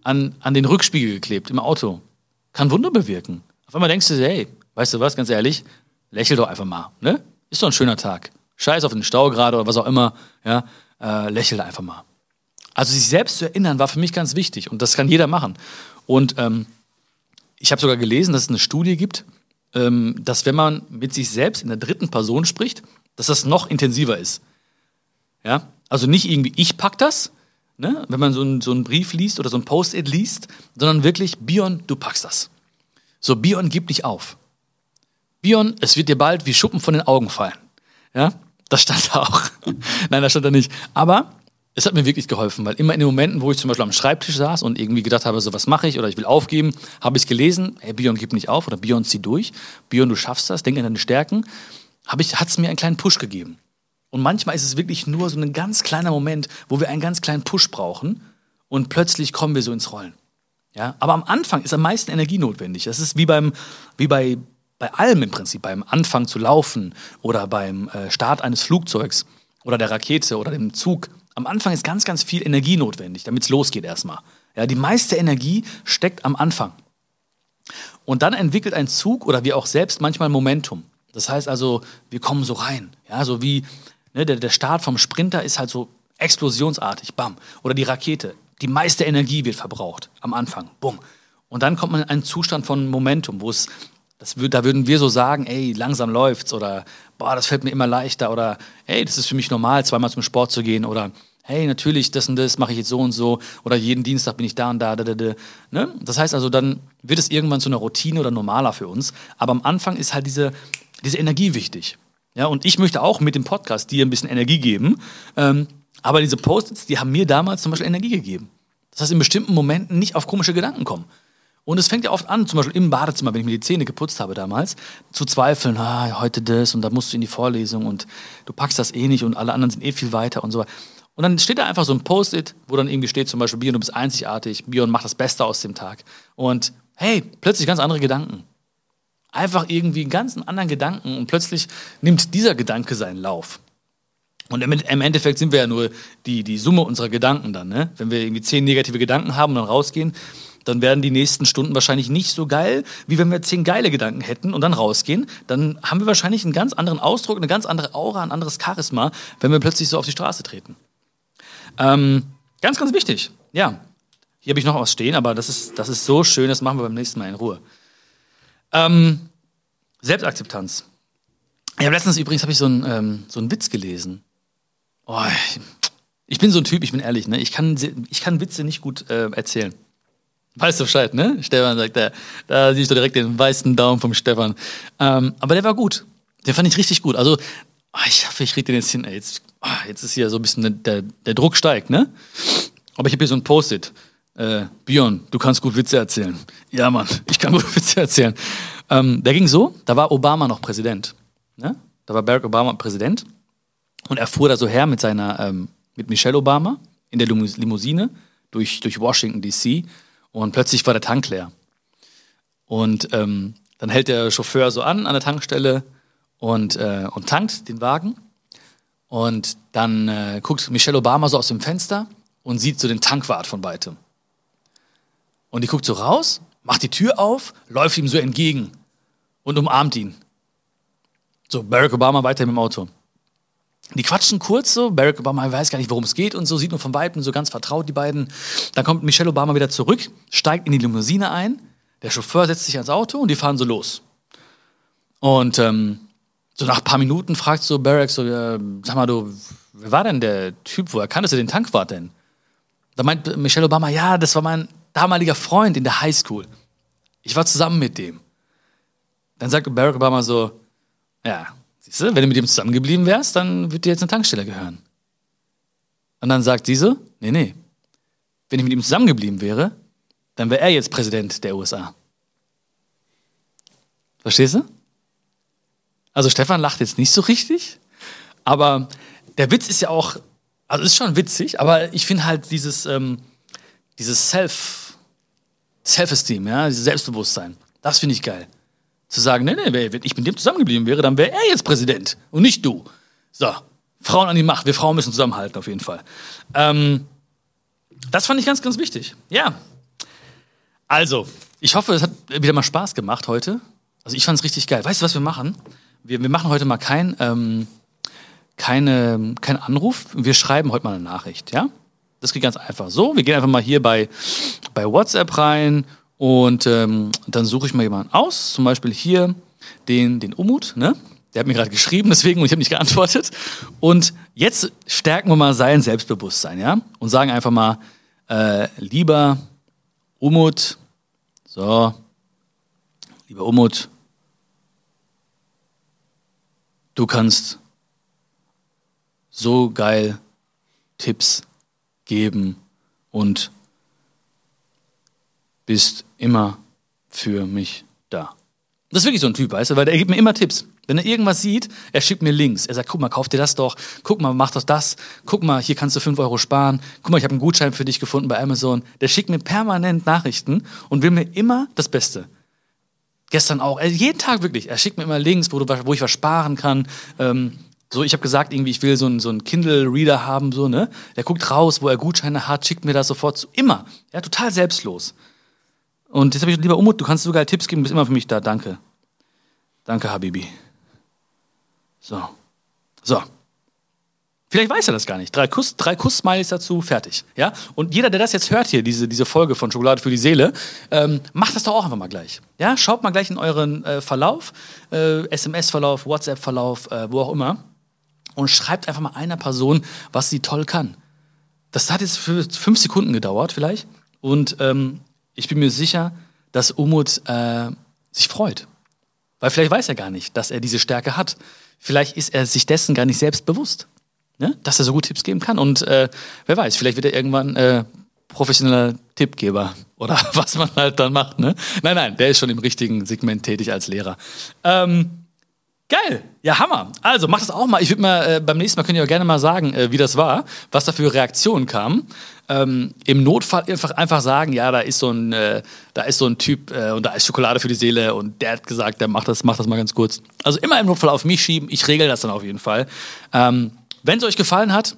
an, an den Rückspiegel geklebt im Auto kann Wunder bewirken. Auf einmal denkst du dir, hey, weißt du was, ganz ehrlich, lächel doch einfach mal, ne? Ist doch ein schöner Tag. Scheiß auf den Stau gerade oder was auch immer, ja, äh, lächel einfach mal. Also sich selbst zu erinnern, war für mich ganz wichtig und das kann jeder machen. Und ähm, ich habe sogar gelesen, dass es eine Studie gibt, ähm, dass wenn man mit sich selbst in der dritten Person spricht, dass das noch intensiver ist. Ja, also nicht irgendwie ich pack das, ne? wenn man so, ein, so einen Brief liest oder so ein Post-it liest, sondern wirklich Bion, du packst das. So Bion, gib dich auf. Bion, es wird dir bald wie Schuppen von den Augen fallen. Ja, das stand da auch. Nein, das stand da nicht. Aber es hat mir wirklich geholfen, weil immer in den Momenten, wo ich zum Beispiel am Schreibtisch saß und irgendwie gedacht habe, so was mache ich oder ich will aufgeben, habe ich gelesen, hey Bion, gib nicht auf oder Bion, zieh durch. Bion, du schaffst das, denk an deine Stärken. Hat es mir einen kleinen Push gegeben. Und manchmal ist es wirklich nur so ein ganz kleiner Moment, wo wir einen ganz kleinen Push brauchen und plötzlich kommen wir so ins Rollen. Ja? Aber am Anfang ist am meisten Energie notwendig. Das ist wie, beim, wie bei, bei allem im Prinzip, beim Anfang zu laufen oder beim äh, Start eines Flugzeugs oder der Rakete oder dem Zug. Am Anfang ist ganz, ganz viel Energie notwendig, damit es losgeht erstmal. Ja, die meiste Energie steckt am Anfang. Und dann entwickelt ein Zug oder wir auch selbst manchmal Momentum. Das heißt also, wir kommen so rein. Ja, so wie ne, der, der Start vom Sprinter ist halt so explosionsartig, bam. Oder die Rakete. Die meiste Energie wird verbraucht am Anfang, bumm. Und dann kommt man in einen Zustand von Momentum, wo es, das, da würden wir so sagen, ey, langsam läuft's oder boah, das fällt mir immer leichter oder hey, das ist für mich normal, zweimal zum Sport zu gehen oder hey, natürlich, das und das mache ich jetzt so und so oder jeden Dienstag bin ich da und da. da, da, da. Ne? Das heißt also, dann wird es irgendwann zu einer Routine oder normaler für uns. Aber am Anfang ist halt diese, diese Energie wichtig. Ja, und ich möchte auch mit dem Podcast dir ein bisschen Energie geben. Ähm, aber diese Post-its, die haben mir damals zum Beispiel Energie gegeben. Das heißt, in bestimmten Momenten nicht auf komische Gedanken kommen. Und es fängt ja oft an, zum Beispiel im Badezimmer, wenn ich mir die Zähne geputzt habe damals, zu zweifeln, ah, heute das und da musst du in die Vorlesung und du packst das eh nicht und alle anderen sind eh viel weiter und so. Und dann steht da einfach so ein Post-it, wo dann irgendwie steht zum Beispiel, Bion, du bist einzigartig, Bion, mach das Beste aus dem Tag. Und hey, plötzlich ganz andere Gedanken. Einfach irgendwie einen ganz anderen Gedanken und plötzlich nimmt dieser Gedanke seinen Lauf. Und im Endeffekt sind wir ja nur die, die Summe unserer Gedanken dann. Ne? Wenn wir irgendwie zehn negative Gedanken haben und dann rausgehen, dann werden die nächsten Stunden wahrscheinlich nicht so geil, wie wenn wir zehn geile Gedanken hätten und dann rausgehen. Dann haben wir wahrscheinlich einen ganz anderen Ausdruck, eine ganz andere Aura, ein anderes Charisma, wenn wir plötzlich so auf die Straße treten. Ähm, ganz, ganz wichtig. Ja, hier habe ich noch was stehen, aber das ist, das ist so schön, das machen wir beim nächsten Mal in Ruhe. Ähm, Selbstakzeptanz. Ich habe letztens übrigens hab ich so, einen, ähm, so einen Witz gelesen. Oh, ich, ich, bin so ein Typ, ich bin ehrlich, ne? ich, kann, ich kann Witze nicht gut äh, erzählen. Weißt du Bescheid, ne? Stefan sagt, da, da siehst du direkt den weißen Daumen vom Stefan. Ähm, aber der war gut. Den fand ich richtig gut. Also, oh, ich hoffe, ich krieg den jetzt hin. Ey, jetzt, oh, jetzt ist hier so ein bisschen der, der Druck steigt, ne? Aber ich habe hier so ein Post-it. Äh, Björn, du kannst gut Witze erzählen. Ja, Mann, ich kann gut Witze erzählen. Ähm, der ging so, da war Obama noch Präsident. Ne? Da war Barack Obama Präsident. Und er fuhr da so her mit seiner, ähm, mit Michelle Obama in der Limousine durch, durch Washington DC und plötzlich war der Tank leer. Und ähm, dann hält der Chauffeur so an an der Tankstelle und, äh, und tankt den Wagen. Und dann äh, guckt Michelle Obama so aus dem Fenster und sieht so den Tankwart von weitem. Und die guckt so raus, macht die Tür auf, läuft ihm so entgegen und umarmt ihn. So, Barack Obama weiter im Auto. Die quatschen kurz so, Barack Obama weiß gar nicht, worum es geht und so, sieht nur von Weitem so ganz vertraut die beiden. Dann kommt Michelle Obama wieder zurück, steigt in die Limousine ein, der Chauffeur setzt sich ans Auto und die fahren so los. Und ähm, so nach ein paar Minuten fragt so Barack so, äh, sag mal du, wer war denn der Typ, woher kanntest du den Tankwart denn? Da meint Michelle Obama, ja, das war mein damaliger Freund in der Highschool. Ich war zusammen mit dem. Dann sagt Barack Obama so, ja, Siehst du, wenn du mit ihm zusammengeblieben wärst, dann würde dir jetzt eine Tankstelle gehören. Und dann sagt sie so, nee, nee. Wenn ich mit ihm zusammengeblieben wäre, dann wäre er jetzt Präsident der USA. Verstehst du? Also Stefan lacht jetzt nicht so richtig, aber der Witz ist ja auch, also ist schon witzig, aber ich finde halt dieses, ähm, dieses Self, Self-Esteem, ja, dieses Selbstbewusstsein, das finde ich geil. Zu sagen, nee, nee, wenn ich mit dem zusammengeblieben wäre, dann wäre er jetzt Präsident und nicht du. So, Frauen an die Macht. Wir Frauen müssen zusammenhalten, auf jeden Fall. Ähm, Das fand ich ganz, ganz wichtig. Ja. Also, ich hoffe, es hat wieder mal Spaß gemacht heute. Also ich fand es richtig geil. Weißt du, was wir machen? Wir, wir machen heute mal kein, ähm, keine, kein Anruf. Wir schreiben heute mal eine Nachricht, ja? Das geht ganz einfach so. Wir gehen einfach mal hier bei, bei WhatsApp rein und ähm, dann suche ich mal jemanden aus. Zum Beispiel hier den, den Umut, ne? Der hat mir gerade geschrieben, deswegen, und ich habe nicht geantwortet. Und jetzt stärken wir mal sein Selbstbewusstsein, ja? Und sagen einfach mal, äh, lieber Umut, so, lieber Umut, du kannst so geil Tipps geben und bist immer für mich da. Das ist wirklich so ein Typ, weißt du, weil der gibt mir immer Tipps. Wenn er irgendwas sieht, er schickt mir Links. Er sagt, guck mal, kauf dir das doch. Guck mal, mach doch das. Guck mal, hier kannst du 5 Euro sparen. Guck mal, ich habe einen Gutschein für dich gefunden bei Amazon. Der schickt mir permanent Nachrichten und will mir immer das Beste. Gestern auch. Also jeden Tag wirklich. Er schickt mir immer Links, wo, du, wo ich was sparen kann. Ähm, so, ich habe gesagt, irgendwie, ich will so einen so einen Kindle-Reader haben, so, ne? Der guckt raus, wo er Gutscheine hat, schickt mir das sofort zu. Immer. Ja, total selbstlos. Und jetzt habe ich lieber Umut, du kannst sogar Tipps geben, du bist immer für mich da. Danke. Danke, Habibi. So. So. Vielleicht weiß er das gar nicht. Drei Kuss, drei Kuss-Smileys dazu, fertig. Ja? Und jeder, der das jetzt hört hier, diese, diese Folge von Schokolade für die Seele, ähm, macht das doch auch einfach mal gleich. Ja? Schaut mal gleich in euren äh, Verlauf, äh, SMS-Verlauf, WhatsApp-Verlauf, äh, wo auch immer, und schreibt einfach mal einer Person, was sie toll kann. Das hat jetzt für fünf Sekunden gedauert, vielleicht. Und ähm, ich bin mir sicher, dass Umut äh, sich freut. Weil vielleicht weiß er gar nicht, dass er diese Stärke hat. Vielleicht ist er sich dessen gar nicht selbst bewusst, ne? dass er so gut Tipps geben kann. Und äh, wer weiß, vielleicht wird er irgendwann äh, professioneller Tippgeber oder was man halt dann macht. Ne? Nein, nein, der ist schon im richtigen Segment tätig als Lehrer. Ähm, Geil, ja Hammer. Also mach das auch mal. Ich würde mal äh, beim nächsten Mal könnt ihr auch gerne mal sagen, äh, wie das war, was da für Reaktionen kamen. Ähm, Im Notfall einfach einfach sagen, ja, da ist so ein äh, da ist so ein Typ äh, und da ist Schokolade für die Seele und der hat gesagt, der macht das macht das mal ganz kurz. Also immer im Notfall auf mich schieben. Ich regel das dann auf jeden Fall. Ähm, Wenn es euch gefallen hat,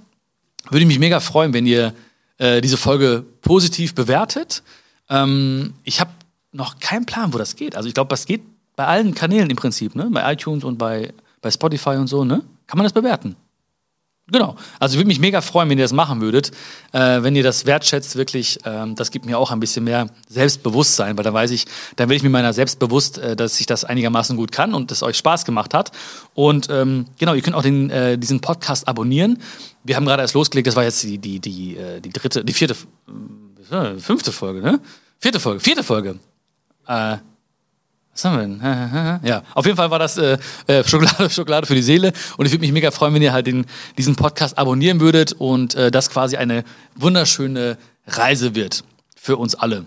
würde ich mich mega freuen, wenn ihr äh, diese Folge positiv bewertet. Ähm, ich habe noch keinen Plan, wo das geht. Also ich glaube, das geht bei allen Kanälen im Prinzip, ne? Bei iTunes und bei, bei Spotify und so, ne? Kann man das bewerten. Genau. Also würde mich mega freuen, wenn ihr das machen würdet. Äh, wenn ihr das wertschätzt, wirklich, ähm, das gibt mir auch ein bisschen mehr Selbstbewusstsein, weil dann weiß ich, dann werde ich mir meiner selbst bewusst, äh, dass ich das einigermaßen gut kann und es euch Spaß gemacht hat. Und ähm, genau, ihr könnt auch den, äh, diesen Podcast abonnieren. Wir haben gerade erst losgelegt, das war jetzt die, die, die, äh, die dritte, die vierte, äh, fünfte Folge, ne? Vierte Folge, vierte Folge. Äh, was haben wir denn? Ja, auf jeden Fall war das äh, äh, Schokolade, Schokolade für die Seele. Und ich würde mich mega freuen, wenn ihr halt den, diesen Podcast abonnieren würdet und äh, das quasi eine wunderschöne Reise wird für uns alle.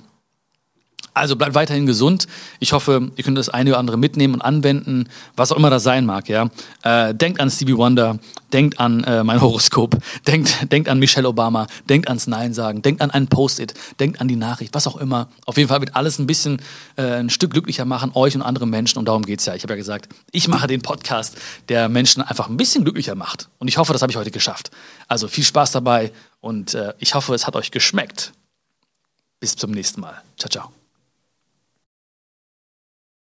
Also bleibt weiterhin gesund. Ich hoffe, ihr könnt das eine oder andere mitnehmen und anwenden, was auch immer das sein mag. Ja, äh, denkt an Stevie Wonder, denkt an äh, mein Horoskop, denkt, denkt an Michelle Obama, denkt ans Nein sagen, denkt an ein Post-it, denkt an die Nachricht, was auch immer. Auf jeden Fall wird alles ein bisschen äh, ein Stück glücklicher machen, euch und andere Menschen. Und darum geht's ja. Ich habe ja gesagt, ich mache den Podcast, der Menschen einfach ein bisschen glücklicher macht. Und ich hoffe, das habe ich heute geschafft. Also viel Spaß dabei und äh, ich hoffe, es hat euch geschmeckt. Bis zum nächsten Mal. Ciao, ciao.